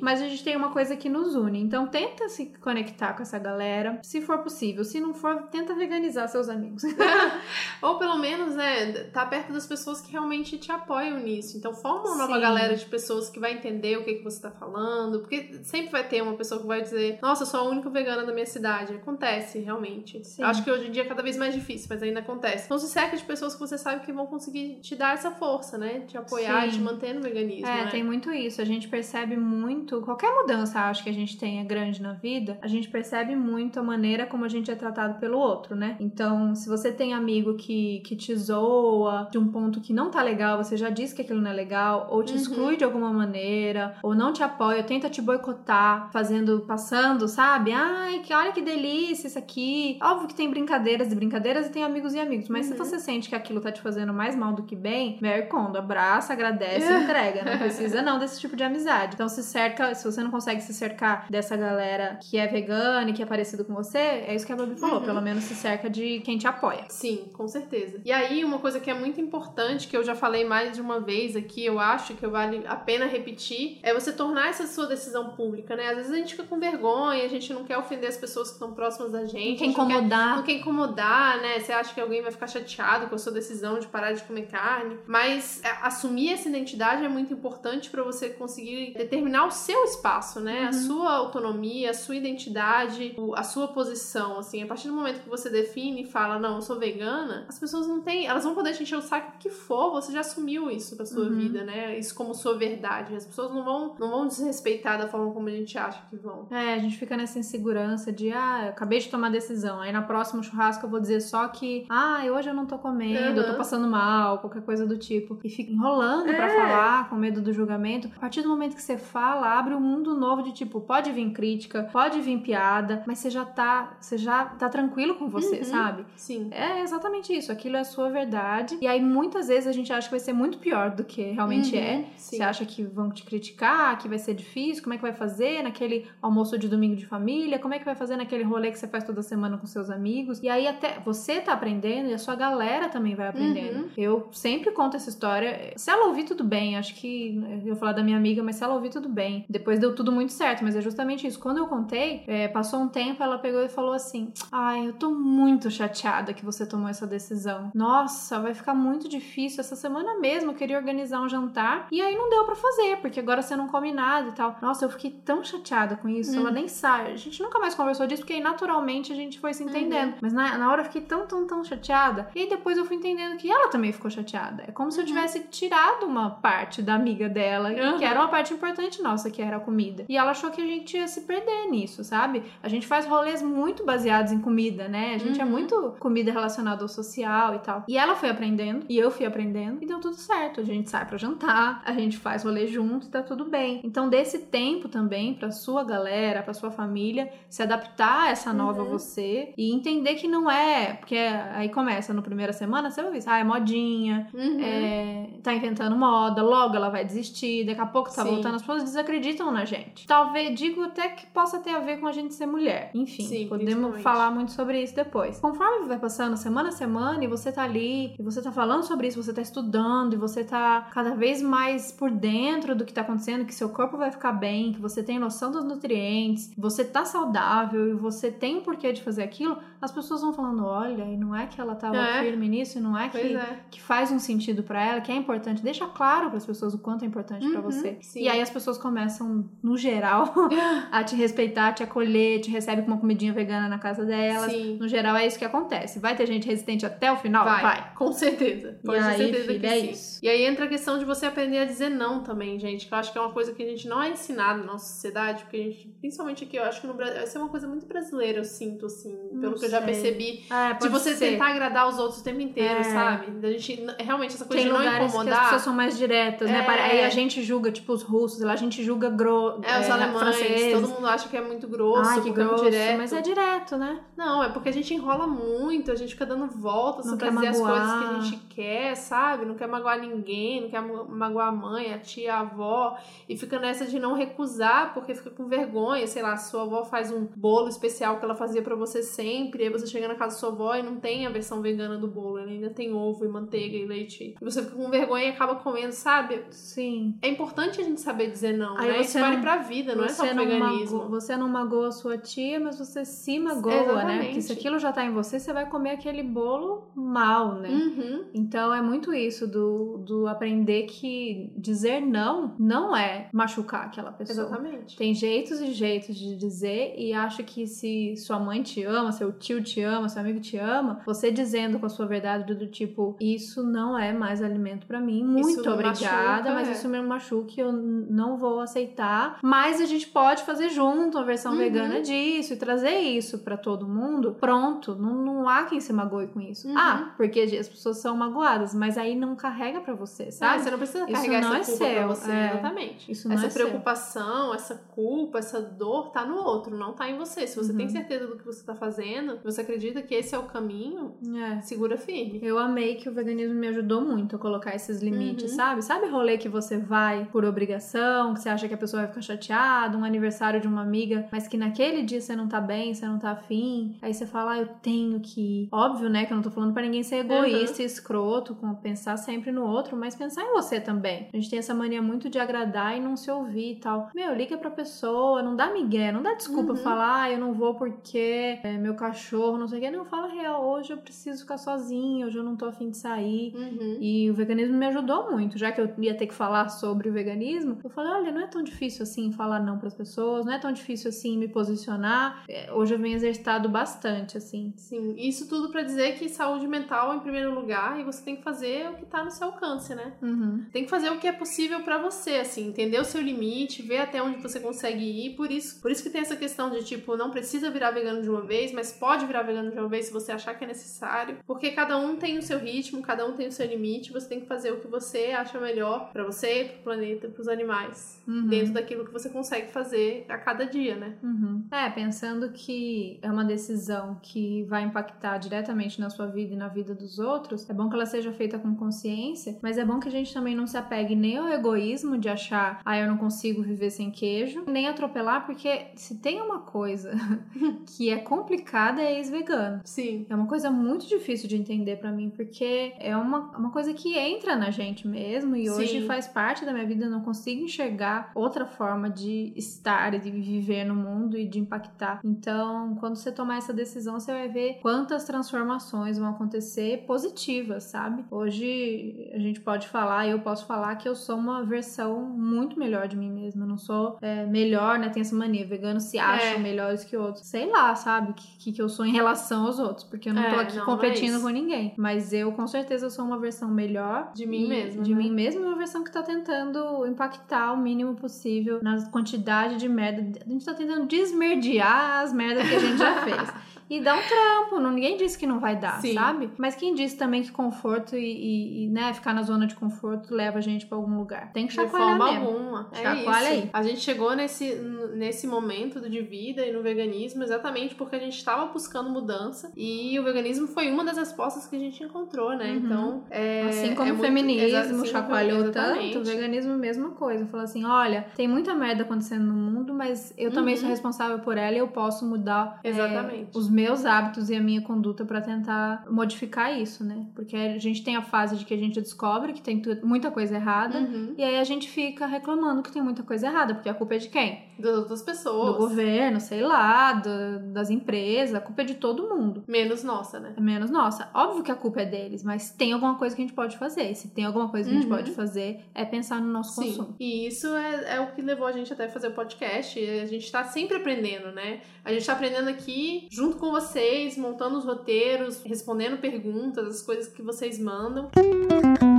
Mas a gente tem uma coisa que nos une. Então tenta se conectar com essa galera, se for possível. Se não for, tenta veganizar seus amigos. [LAUGHS] [LAUGHS] Ou pelo menos, né, tá perto das pessoas que realmente te apoiam nisso. Então forma uma nova Sim. galera de pessoas que vai entender o que, que você tá falando. Porque sempre vai ter uma pessoa que vai dizer, nossa, eu sou a única vegana da minha cidade. Acontece, realmente. Sim. Acho que hoje em dia é cada vez mais difícil, mas ainda acontece. Então se cerca de pessoas que você sabe que vão conseguir te dar essa força, né? Te apoiar Sim. te manter no veganismo. É, né? tem muito isso. A gente percebe muito. Qualquer mudança, acho que a gente tenha grande na vida, a gente percebe muito a maneira como a gente é tratado pelo outro, né? Então, se você tem amigo que, que te zoa de um ponto que não tá legal, você já disse que aquilo não é legal, ou te Uhum. exclui de alguma maneira, ou não te apoia, tenta te boicotar, fazendo, passando, sabe? Ai, que olha que delícia isso aqui. Óbvio que tem brincadeiras e brincadeiras e tem amigos e amigos, mas se Uhum. você sente que aquilo tá te fazendo mais mal do que bem, Mercondo, abraça, agradece e [LAUGHS] entrega. Não precisa não desse tipo de amizade. Então se cerca, se você não consegue se cercar dessa galera que é vegana e que é parecido com você, é isso que a Babi falou. Uhum. Pelo menos se cerca de quem te apoia. Sim, com certeza. E aí, uma coisa que é muito importante, que eu já falei mais de uma vez aqui, eu acho que vale a pena repetir, é você tornar essa sua decisão pública, né? Às vezes a gente fica com vergonha, a gente não quer ofender as pessoas que estão próximas da gente. Não quer gente não quer- incomodar. não quer incomodar, né? Você acha que alguém vai ficar chateado com a sua decisão de parar de comer carne. Mas é, assumir essa identidade é muito importante para você conseguir determinar o seu espaço, né? Uhum. A sua autonomia, a sua identidade, a sua posição, assim. A partir do momento que você define e fala, não, eu sou vegana, as pessoas não têm... Elas vão poder te encher o saco que for, você já assumiu isso pra sua Uhum. vida, né? Isso como sua verdade. As pessoas não vão, não vão desrespeitar da forma como a gente acha que vão. É, a gente fica nessa insegurança de, ah, eu acabei de tomar decisão. Aí na próxima churrasco eu vou dizer só que, ah, hoje eu não tô comendo, eu tô Uhum. passando mal, qualquer coisa do tipo. E fica enrolando pra É. falar, com medo do julgamento. A partir do momento que você fala, abre um mundo novo de tipo, pode vir crítica, pode vir piada, mas você já tá, você já tá tranquilo com você, Uhum. sabe? Sim. É exatamente isso, aquilo é a sua verdade. E aí muitas vezes a gente acha que vai ser muito pior do que realmente Uhum, é. sim. Você acha que vão te criticar, que vai ser difícil, como é que vai fazer naquele almoço de domingo de família, como é que vai fazer naquele rolê que você faz toda semana com seus amigos. E aí até você tá aprendendo e a sua galera também vai aprendendo. Uhum. Eu sempre conto essa história. Se ela ouvir, tudo bem. Acho que eu ia falar da minha amiga, mas se ela ouvir, tudo bem. Depois deu tudo muito certo, mas é justamente isso. Quando eu contei, é, passou um tempo, ela pegou e falou assim: Ai, eu tô muito chateada que você tomou essa decisão. Nossa, vai ficar muito difícil. Essa semana mesmo eu queria organizar um jantar e aí não deu pra fazer, porque agora você não come nada e tal. Nossa, eu fiquei tão chateada com isso. Hum. Ela nem sabe. A gente nunca mais conversou disso, porque aí naturalmente a gente foi se entendendo. Uhum. Mas na, na hora eu fiquei tão, tão, tão chateada. E aí depois eu fui entendendo que ela também ficou chateada. É como se eu Uhum. tivesse tirado uma parte da amiga dela, Uhum. que era uma parte importante nossa, que era a comida. E ela achou que a gente ia se perder nisso, sabe? A gente faz rolês muito baseados em comida, né? A gente é Uhum. muito comida relacionada ao social e tal. E ela foi aprendendo, e eu fui aprendendo, e deu tudo certo. A gente sai pra jantar, a gente faz rolê junto e tá tudo bem. Então, desse tempo também pra sua galera, pra sua família, se adaptar a essa nova Uhum. você e entender que não é. Porque aí começa no primeira semana, você vai ver, ah, é modinha, Uhum. é, tá inventando moda, logo ela vai desistir, daqui a pouco tá Sim. voltando, as pessoas desacreditam na gente. Talvez, digo até que possa ter a ver com a gente ser mulher. Enfim, Sim, podemos falar muito sobre isso depois. Conforme vai passando semana a semana e você tá ali, e você tá falando sobre isso, você tá estudando, e você tá cada vez mais por dentro do que tá acontecendo, que seu corpo vai ficar bem, que você tem noção dos nutrientes, você tá saudável e você tem o porquê de fazer aquilo, as pessoas vão falando, olha, e não é que ela tava É. firme nisso, e não é que é. que faz um sentido pra ela, que é importante. Deixa claro para as pessoas o quanto é importante pra Uhum, você. sim. E aí as pessoas começam, no geral, [LAUGHS] a te respeitar, te acolher, te recebe com uma comidinha vegana na casa delas. Sim. No geral é isso que acontece. Vai ter gente resistente até o final? Vai, com certeza. E Pode ter aí, certeza filha, que é sim. isso. E aí entra a questão de você aprender a dizer não também, gente. Que eu acho que é uma coisa que a gente não é ensinado na nossa sociedade, porque a gente, principalmente aqui, eu acho que no Brasil, vai ser uma coisa muito brasileira, eu sinto, assim, pelo Não que eu já sei. percebi. É, De você ser. tentar agradar os outros o tempo inteiro, É. sabe? Da gente, realmente, essa coisa Tem de não lugares que as incomodar. pessoas são mais diretas, né? É. Pare- Aí a gente julga, tipo, os russos, lá a gente julga gro... É, os alemães, franceses. todo mundo acha que é muito grosso, Ai, que é grosso, direto. mas é direto, né? Não, é porque a gente enrola muito, a gente fica dando voltas Não pra quer dizer as coisas que a gente quer, sabe? Não quer magoar ninguém, não quer ma- magoar a mãe, a tia, a avó, e fica nessa de não recusar porque fica com vergonha, sei lá, sua avó faz um bolo especial que ela fazia pra você sempre, aí você chega na casa da sua avó e não tem a versão vegana do bolo, ele ainda tem ovo e manteiga e leite. E você fica com vergonha e acaba comendo, sabe? Sim. É importante a gente saber dizer não, Aí né? você Isso vale não- pra vida, não é só pro veganismo. magoa, você não magoa a sua tia, mas você se magoa, né? Exatamente. Porque se aquilo já tá em você, você vai comer aquele bolo mal, né? Uhum. Então é muito isso do, do aprender que dizer não não é machucar aquela pessoa. Exatamente. Tem jeitos e jeitos de dizer, e acho que se sua mãe te ama, seu tio te ama, seu amigo te ama, você dizendo com a sua verdade do tipo, isso não é mais alimento para mim, muito obrigada, machuca, mas é. isso me machuca e eu não vou aceitar. Mas a gente pode fazer junto uma versão uhum. vegana disso e trazer isso para todo mundo. Pronto, não, não há quem se magoe com isso. Uhum. Ah, porque as pessoas são magoadas, mas aí não carrega para você, sabe? É, você não precisa carregar isso não essa é culpa seu, pra você, é. exatamente. Isso essa é preocupação, seu. essa culpa, essa dor tá no outro, não tá em você. Se você uhum. tem certeza do que você tá fazendo, você acredita que esse é o caminho, é. segura firme. Eu amei que o veganismo me ajudou muito a colocar esses limites, uhum. sabe? Sabe rolê que você vai por obrigação, que você acha que a pessoa vai ficar chateada, um aniversário de uma amiga, mas que naquele dia você não tá bem, você não tá afim, aí você fala, ah, eu tenho que ir. Óbvio, né, que eu não tô falando para ninguém ser egoísta uhum. e escroto, com pensar sempre no outro, mas pensar em você também. A gente tem essa mania muito de agradar e não se ouvir e tal. Meu, liga pra pessoa, não dá migué, não dá desculpa uhum. falar, ah, eu não vou porque é, meu cachorro, não sei o que. Não, fala real, hoje eu preciso ficar sozinha, hoje eu não tô afim de sair. Uhum. E o veganismo me ajudou muito, já que eu ia ter que falar sobre o veganismo, eu falei, olha, não é tão difícil assim falar não para as pessoas, não é tão difícil assim me posicionar. É, hoje eu venho exercitado bastante, assim. Sim, isso tudo para dizer que saúde mental em primeiro lugar e você tem que fazer o que tá no seu alcance, né? Uhum. Tem que fazer o que é possível para você, assim, entender o seu limite, ver até onde você consegue ir. Por isso, por isso que tem essa questão de tipo, não precisa virar vegano de uma vez, mas pode virar vegano de uma vez se você achar que é necessário, porque cada um tem o seu ritmo, cada um tem o seu limite, você tem que fazer o que você acha melhor para você, pro planeta, pros animais, uhum. dentro daquilo que você consegue fazer a cada dia, né? Uhum. É, pensando que é uma decisão que vai impactar diretamente na sua vida e na vida dos outros, é bom que ela seja feita com consciência, mas é bom que a gente também não se apegue nem ao egoísmo de achar, ah, eu não consigo viver sem queijo, nem atropelar, porque se tem uma coisa [LAUGHS] que é complicada é ex-vegano. Sim. É uma coisa muito difícil de entender para mim, porque é uma, uma coisa que entra na gente mesmo e hoje Sim. faz parte da minha vida, eu não consigo enxergar outra forma de estar e de viver no mundo e de impactar. Então, quando você tomar essa decisão, você vai ver quantas transformações vão acontecer positivas, sabe? Hoje a gente pode falar, eu posso falar que eu sou uma versão muito melhor de mim mesma. Eu não sou é, melhor, né? Tem essa mania, veganos se acham é. melhores que outros. Sei lá, sabe? Que, que, que eu sou em relação aos outros, porque eu não é, tô aqui não, competindo não é com ninguém. Mas eu com certeza sou uma versão melhor de mim mesma. De né? mim mesma e uma versão que tá tentando impactar o mínimo possível na quantidade de merda. A gente tá tentando desmerdear as merdas que a gente já fez. [LAUGHS] e dá um trampo. Não, ninguém disse que não vai dar, Sim. sabe? Mas quem disse também que conforto e, e, e, né, ficar na zona de conforto leva a gente para algum lugar? Tem que chacoalhar de forma mesmo. alguma. É Chacoalha isso. aí. A gente chegou nesse, nesse momento de vida e no veganismo exatamente porque a gente estava buscando mudança e o veganismo foi uma das respostas que a gente encontrou, né? Uhum. Então, é, assim como é o feminismo assim chacoalhou tanto, o veganismo mesma coisa. Falou assim, olha, tem muita merda acontecendo no mundo, mas eu também uhum. sou responsável por ela e eu posso mudar é, exatamente. É, os meus hábitos e a minha conduta para tentar modificar isso, né? Porque a gente tem a fase de que a gente descobre que tem muita coisa errada uhum. e aí a gente fica reclamando que tem muita coisa errada, porque a culpa é de quem? Das outras pessoas. Do governo, sei lá, do, das empresas, a culpa é de todo mundo. Menos nossa, né? É menos nossa. Óbvio que a culpa é deles, mas tem alguma coisa que a gente pode fazer. E se tem alguma coisa que a gente uhum. pode fazer, é pensar no nosso Sim. consumo. E isso é, é o que levou a gente até fazer o podcast. A gente tá sempre aprendendo, né? A gente tá aprendendo aqui junto com você vocês, montando os roteiros, respondendo perguntas, as coisas que vocês mandam. Então,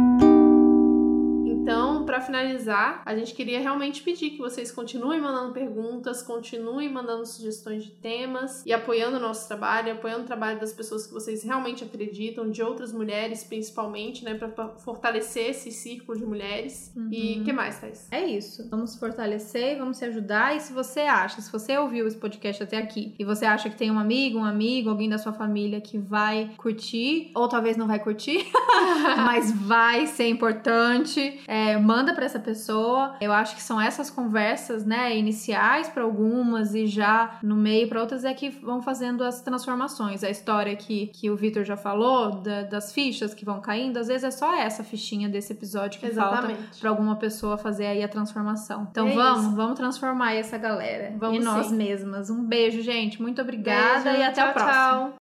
para finalizar, a gente queria realmente pedir que vocês continuem mandando perguntas, continuem mandando sugestões de temas e apoiando o nosso trabalho, apoiando o trabalho das pessoas que vocês realmente acreditam, de outras mulheres principalmente, né, para fortalecer esse círculo de mulheres. Uhum. E o que mais, Thais? É isso. Vamos fortalecer, vamos se ajudar. E se você acha, se você ouviu esse podcast até aqui e você acha que tem um amigo, um amigo, alguém da sua família que vai curtir, ou talvez não vai curtir, [LAUGHS] mas vai ser importante. É, é, manda para essa pessoa. Eu acho que são essas conversas, né, iniciais para algumas e já no meio para outras é que vão fazendo as transformações. A história que, que o Vitor já falou da, das fichas que vão caindo, às vezes é só essa fichinha desse episódio que Exatamente. falta para alguma pessoa fazer aí a transformação. Então é vamos, isso. vamos transformar essa galera vamos e nós sim. mesmas. Um beijo, gente. Muito obrigada beijo, e até tchau, a próxima. Tchau.